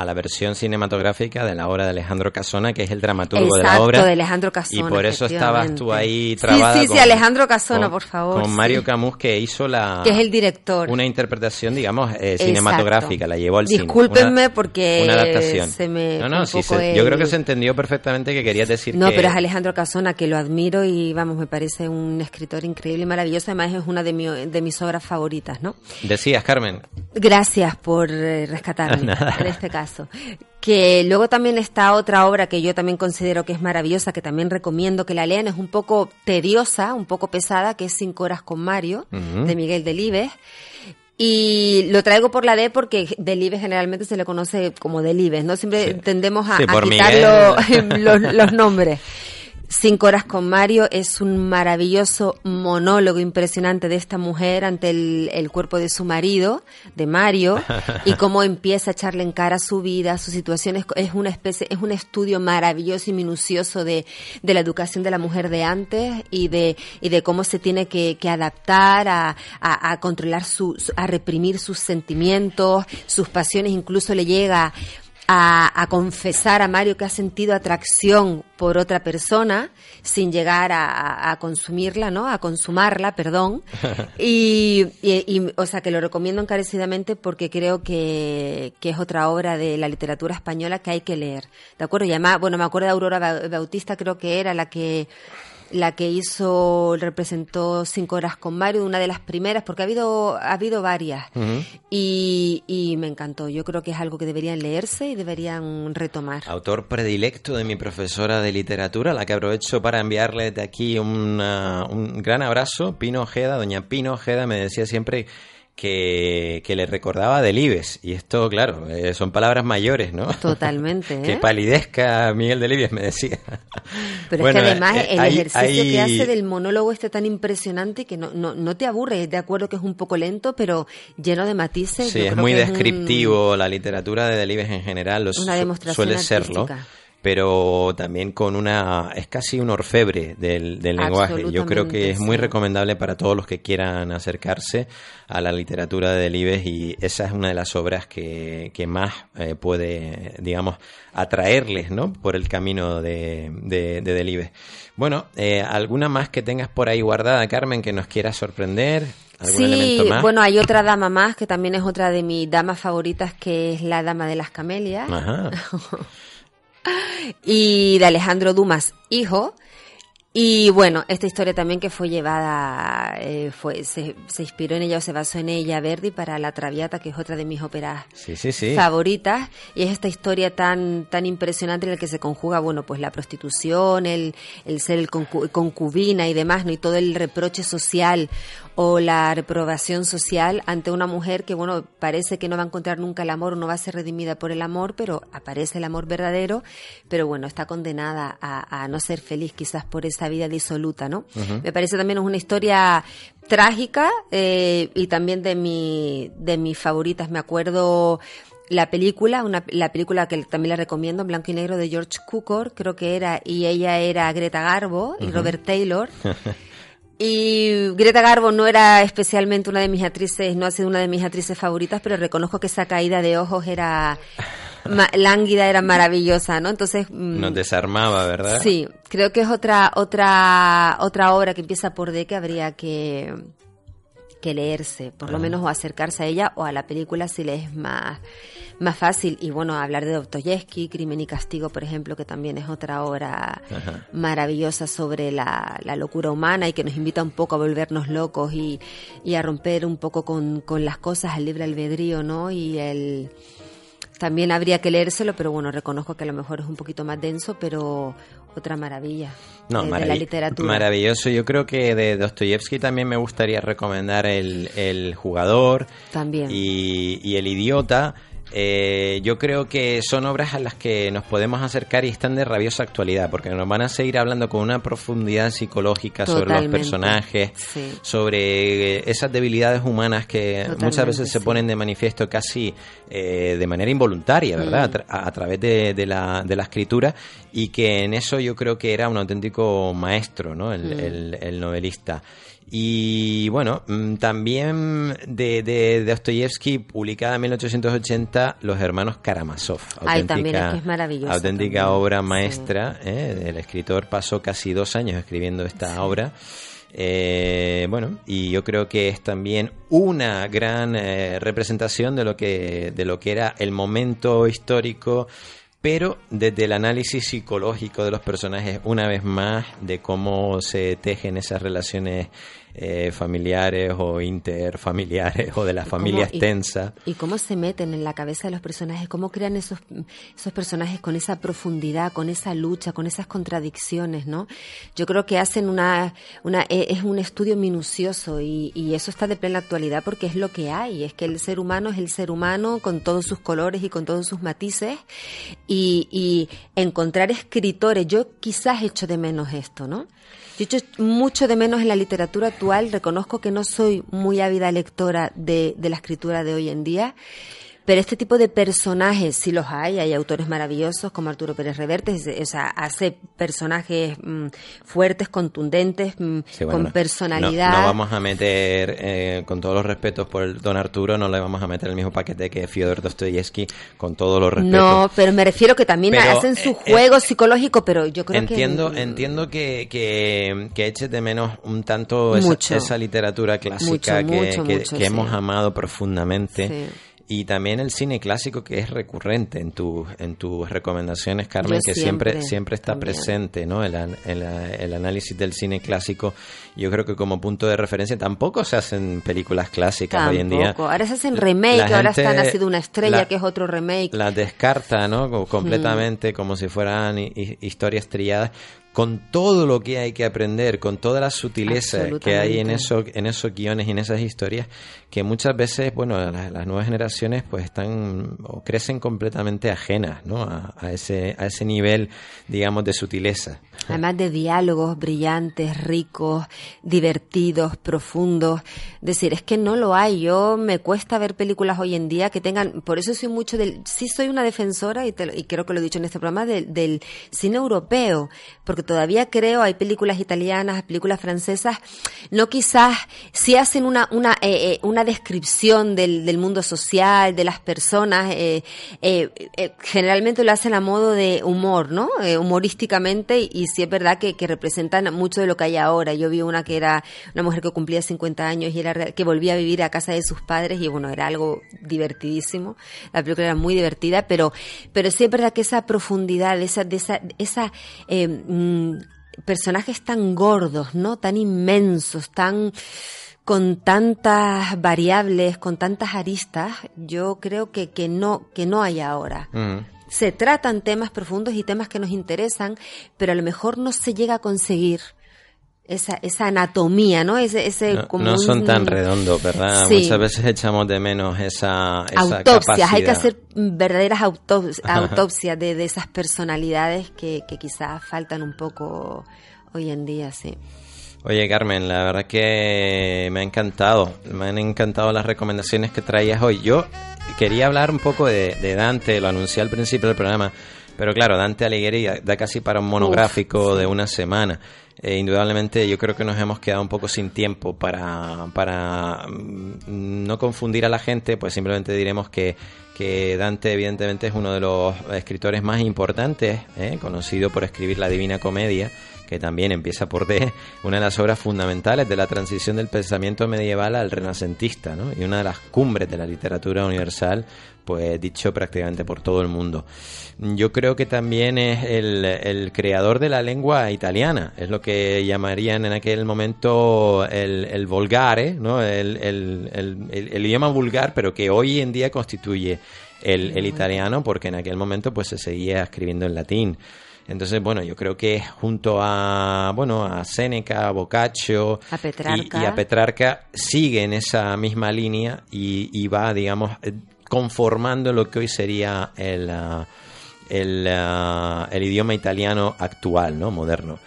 a la versión cinematográfica de la obra de Alejandro Casona, que es el dramaturgo de la obra. de Alejandro Casona, Y por eso estabas tú ahí Sí, trabada sí, sí, con, Alejandro Casona, con- por favor, Con Mario sí. Camus, que hizo la... que es el director. Una interpretación, digamos, eh, cinematográfica, la llevó al cine. Discúlpenme porque Una adaptación. se me No, no, sí, se- yo el- creo que se entendió perfectamente que querías decir No, que... pero es Alejandro Casona, que lo admiro y vamos, me parece un escritor increíble y maravilloso. Además, es una de, mi- de mis obras favoritas, ¿no? Decías, Carmen. Gracias por eh, rescatarme Nada. en este caso. Que luego también está otra obra que yo también considero que es maravillosa, que también recomiendo que la lean, es un poco tediosa, un poco pesada, que es Cinco horas con Mario, de Miguel Delibes. Y lo traigo por la D porque Delibes generalmente se le conoce como Delibes, ¿no? Siempre tendemos a, Sí, a quitar los nombres. Cinco horas con Mario es un maravilloso monólogo impresionante de esta mujer ante el, el cuerpo de su marido, de Mario, y cómo empieza a echarle en cara su vida, sus situaciones. Es una especie, es un estudio maravilloso y minucioso de, de la educación de la mujer de antes y de, y de cómo se tiene que, que adaptar a, a, a controlar su, su- a reprimir sus sentimientos, sus pasiones, incluso le llega a, a confesar a Mario que ha sentido atracción por otra persona sin llegar a, consumirla, ¿no? A consumarla, perdón. Y, y- y, o sea, que lo recomiendo encarecidamente porque creo que, que es otra obra de la literatura española que hay que leer. ¿De acuerdo? Y además, bueno, me acuerdo de Aurora Ba- Bautista, creo que era la que la que hizo, representó Cinco Horas con Mario, una de las primeras, porque ha habido, ha habido varias. y, y me encantó. Yo creo que es algo que deberían leerse y deberían retomar. Autor predilecto de mi profesora de literatura, la que aprovecho para enviarle de aquí una- un gran abrazo. Pino Ojeda, doña Pino Ojeda me decía siempre que, que le recordaba Delibes. Y esto, claro, eh, son palabras mayores, ¿no? Totalmente, que ¿eh? palidezca Miguel Delibes, me decía. Pero Bueno, es que además eh, el hay- ejercicio que hace del monólogo este tan impresionante que no, no, no te aburre, de acuerdo que es un poco lento, pero lleno de matices. Sí, es muy que es un- descriptivo la literatura de Delibes en general, lo Una demostración suele serlo, artística. Pero también con una es casi un orfebre del, del lenguaje. Yo creo que es muy recomendable para todos los que quieran acercarse a la literatura de Delibes y esa es una de las obras que, que más eh, puede, digamos, atraerles, ¿no? Por el camino de, de, de Delibes. Bueno, eh, ¿alguna más que tengas por ahí guardada, Carmen, que nos quiera sorprender? ¿Algún Sí, más? bueno, hay otra dama más que también es otra de mis damas favoritas, que es la dama de las camelias. Ajá. y de Alejandro Dumas, hijo. Y bueno, esta historia también que fue llevada, eh, fue, se, se inspiró en ella o se basó en ella Verdi para La Traviata, que es otra de mis óperas Sí, sí, sí. favoritas y es esta historia tan tan impresionante en la que se conjuga bueno pues la prostitución el, el ser el concu- concubina y demás no y todo el reproche social o la reprobación social ante una mujer que bueno parece que no va a encontrar nunca el amor no va a ser redimida por el amor pero aparece el amor verdadero pero bueno está condenada a, a no ser feliz quizás por esa vida disoluta no me parece también es una historia trágica eh, y también de mi de mis favoritas me acuerdo la película, una, la película que también la recomiendo, en blanco y negro de George Cukor, creo que era, y ella era Greta Garbo y. Robert Taylor. Y Greta Garbo no era especialmente una de mis actrices, no ha sido una de mis actrices favoritas, pero reconozco que esa caída de ojos era ma- lánguida, era maravillosa, ¿no? Entonces, mm, Nos desarmaba, ¿verdad? Sí, creo que es otra otra otra obra que empieza por D que habría que que leerse, por lo menos o acercarse a ella o a la película si le es más más fácil y bueno, hablar de Dostoyevsky, Crimen y Castigo, por ejemplo, que también es otra obra Ajá. maravillosa sobre la, la locura humana y que nos invita un poco a volvernos locos y, y a romper un poco con, con las cosas, el libre albedrío, ¿no? Y el también habría que leérselo, pero bueno, reconozco que a lo mejor es un poquito más denso, pero otra maravilla No, de, de la literatura. Maravilloso. Yo creo que de Dostoyevsky también me gustaría recomendar El, el Jugador También. y, y El Idiota. Eh, yo creo que son obras a las que nos podemos acercar y están de rabiosa actualidad, porque nos van a seguir hablando con una profundidad psicológica sobre los personajes, Sí. sobre eh, esas debilidades humanas que muchas veces se ponen de manifiesto casi eh, de manera involuntaria, ¿verdad? Mm. A, tra- a- a través de, de la, de la escritura y que en eso yo creo que era un auténtico maestro, ¿no? El, Mm. el- el novelista. Y bueno, mm, también de, de, de Dostoyevsky, publicada en 1880, Los hermanos Karamazov. Ay, también es que es maravillosa Auténtica también, obra sí. maestra. ¿eh? El escritor pasó casi dos años escribiendo esta obra. Eh, bueno, y yo creo que es también una gran eh, representación de lo que de lo que era el momento histórico, pero desde el análisis psicológico de los personajes, una vez más, de cómo se tejen esas relaciones eh, familiares o interfamiliares o de la familia cómo- y- extensa. Y cómo se meten en la cabeza de los personajes, cómo crean esos, esos personajes con esa profundidad, con esa lucha, con esas contradicciones, ¿no? Yo creo que hacen una, una e- es un estudio minucioso y, y eso está de plena actualidad porque es lo que hay, es que el ser humano es el ser humano con todos sus colores y con todos sus matices y, y encontrar escritores, yo quizás echo de menos esto, ¿no? Yo mucho de menos en la literatura actual, reconozco que no soy muy ávida lectora de, de la escritura de hoy en día, pero este tipo de personajes sí los hay, hay autores maravillosos como Arturo Pérez Reverte, o sea, hace personajes mm, fuertes, contundentes, mm, Sí, bueno, con personalidad. No, no vamos a meter, eh, con todos los respetos por el don Arturo, no le vamos a meter el mismo paquete que Fyodor Dostoyevsky, con todos los respetos. No, pero me refiero que también Pero, hacen su eh, juego psicológico, pero yo creo entiendo, que... entiendo que, que, que eches de menos un tanto esa, literatura clásica Mucho, que, mucho, que- mucho, que hemos amado profundamente. Sí. Y también el cine clásico que es recurrente en, tu, en tus recomendaciones, Carmen, que siempre, siempre, está presente, ¿no? El, el, análisis del cine clásico, yo creo que como punto de referencia tampoco se hacen películas clásicas hoy en día. Ahora se hacen remake, ahora está Nacido una estrella, que es otro remake. La descarta, ¿no? Completamente, como si fueran historias trilladas con todo lo que hay que aprender, con toda la sutileza que hay en, eso, en esos guiones y en esas historias, que muchas veces, bueno, las, nuevas generaciones pues están o crecen completamente ajenas, ¿no? A, ese, a ese nivel, digamos, de sutileza. Además de diálogos brillantes, ricos, divertidos, profundos. Decir, es que no lo hay. Yo me cuesta ver películas hoy en día que tengan, por eso soy mucho del, sí soy una defensora, y, y creo que lo he dicho en este programa, del cine europeo, porque todavía creo, hay películas italianas, películas francesas, no quizás, si hacen una, una, eh, eh, una descripción del, del, mundo social, de las personas, eh, generalmente lo hacen a modo de humor, ¿no? humorísticamente, y, sí es verdad que, que, representan mucho de lo que hay ahora. Yo vi una que era una mujer que cumplía 50 años y era que volvía a vivir a casa de sus padres, y bueno, era algo divertidísimo. La película era muy divertida, pero, pero sí es verdad que esa profundidad, esa, de esa, esa personajes tan gordos, ¿no? Tan inmensos, tan con tantas variables, con tantas aristas, yo creo que, que no, que no hay ahora. Mm. Se tratan temas profundos y temas que nos interesan, pero a lo mejor no se llega a conseguir esa, esa anatomía, ¿no? Ese, ese no, no son tan redondos, ¿verdad? Muchas veces echamos de menos esa, esa autopsias. Hay que hacer verdaderas autopsias de, de, esas personalidades que, que quizás faltan un poco hoy en día, sí. Oye, Carmen, la verdad que me ha encantado. Me han encantado las recomendaciones que traías hoy. Yo quería hablar un poco de, de Dante, lo anuncié al principio del programa, pero claro, Dante Alighieri da casi para un monográfico de una semana. Eh, indudablemente yo creo que nos hemos quedado un poco sin tiempo para, para mm, no confundir a la gente, pues simplemente diremos que, que Dante evidentemente es uno de los escritores más importantes, ¿eh? conocido por escribir la Divina Comedia, que también empieza por D, una de las obras fundamentales de la transición del pensamiento medieval al renacentista, ¿no? y una de las cumbres de la literatura universal, pues dicho prácticamente por todo el mundo. Yo creo que también es el, creador de la lengua italiana, es lo que llamarían en aquel momento el, el volgare, ¿no? El, el, idioma vulgar, pero que hoy en día constituye el, el italiano, porque en aquel momento pues se seguía escribiendo en latín. Entonces, bueno, yo creo que junto a, bueno, a Séneca, a Boccaccio Y, a Petrarca sigue en esa misma línea y, va, digamos, eh, conformando lo que hoy sería el, ah, el, ah, el idioma italiano actual, ¿no? Moderno.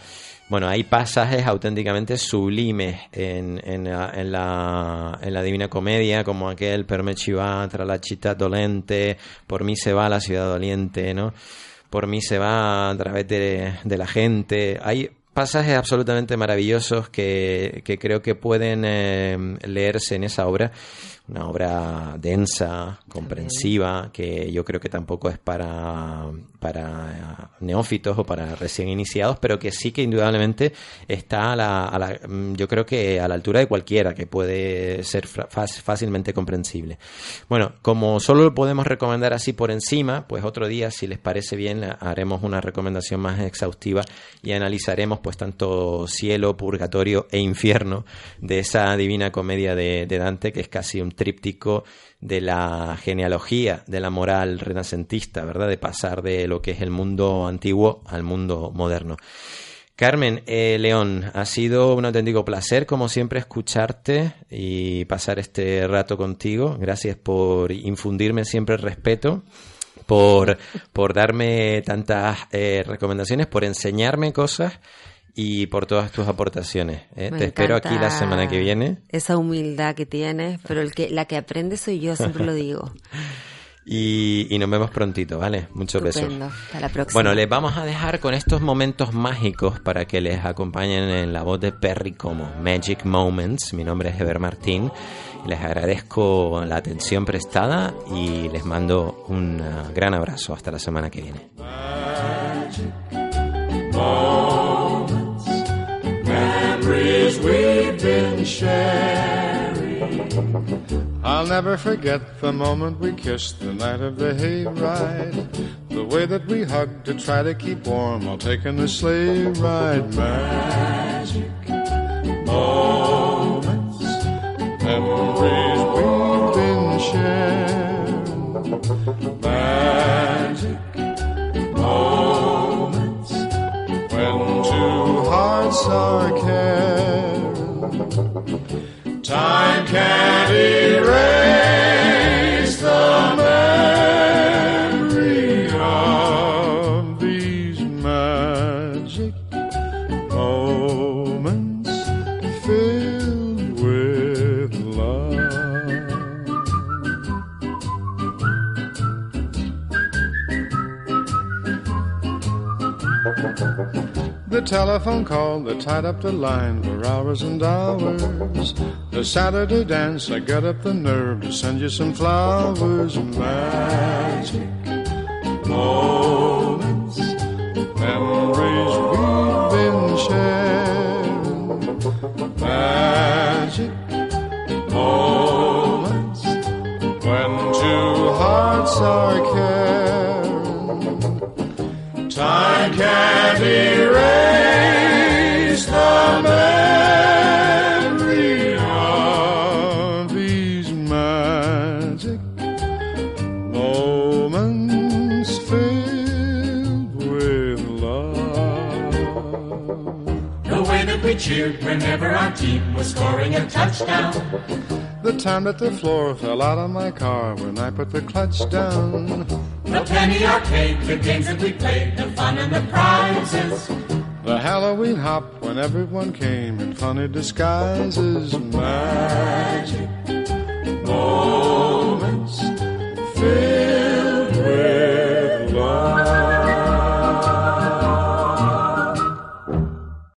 Bueno, hay pasajes auténticamente sublimes en, en, la, en, la, en la Divina Comedia, como aquel Per me va tra la città dolente, por mí se va la ciudad doliente, ¿no? Por mí se va a través de, la gente. Hay pasajes absolutamente maravillosos que, que creo que pueden eh, leerse en esa obra una obra densa, comprensiva, que yo creo que tampoco es para, para neófitos o para recién iniciados, pero que sí que indudablemente está a la, a la mm, yo creo que a la altura de cualquiera, que puede ser fácilmente comprensible. Bueno, como solo lo podemos recomendar así por encima, pues otro día, si les parece bien, haremos una recomendación más exhaustiva y analizaremos pues tanto cielo, purgatorio e infierno de esa divina comedia de, de Dante, que es casi un tríptico de la genealogía de la moral renacentista, ¿verdad? De pasar de lo que es el mundo antiguo al mundo moderno. Carmen, eh, León, ha sido un auténtico placer, como siempre, escucharte y pasar este rato contigo. Gracias por infundirme siempre el respeto, por, por darme tantas eh, recomendaciones, por enseñarme cosas y por todas tus aportaciones. ¿eh? Te espero aquí la semana que viene. Esa humildad que tienes, pero el que, la que aprende soy yo, siempre lo digo. Y, nos vemos prontito, ¿vale? Muchos besos. Hasta la próxima. Bueno, les vamos a dejar con estos momentos mágicos para que les acompañen en la voz de Perry como Magic Moments. Mi nombre es Eber Martín. Les agradezco la atención prestada y les mando un uh, gran abrazo. Hasta la semana que viene. Memories we've been sharing. I'll never forget the moment we kissed the night of the hayride. The way that we hugged to try to keep warm while taking the sleigh ride. Magic moments, memories we've been sharing. Magic moments when two hearts are caring. Time can't telephone call that tied up the line for hours and hours. The Saturday dance, I got up the nerve to send you some flowers. Magic moments, memories we've been sharing. Magic moments when two hearts are caring. Time can't erase the memory of these magic moments filled with love. The way that we cheered whenever our team was scoring a touchdown. The time that the floor fell out of my car when I put the clutch down. The penny arcade, the games that we played, the fun and the prizes. The Halloween hop when everyone came in funny disguises. Magic moments. Fade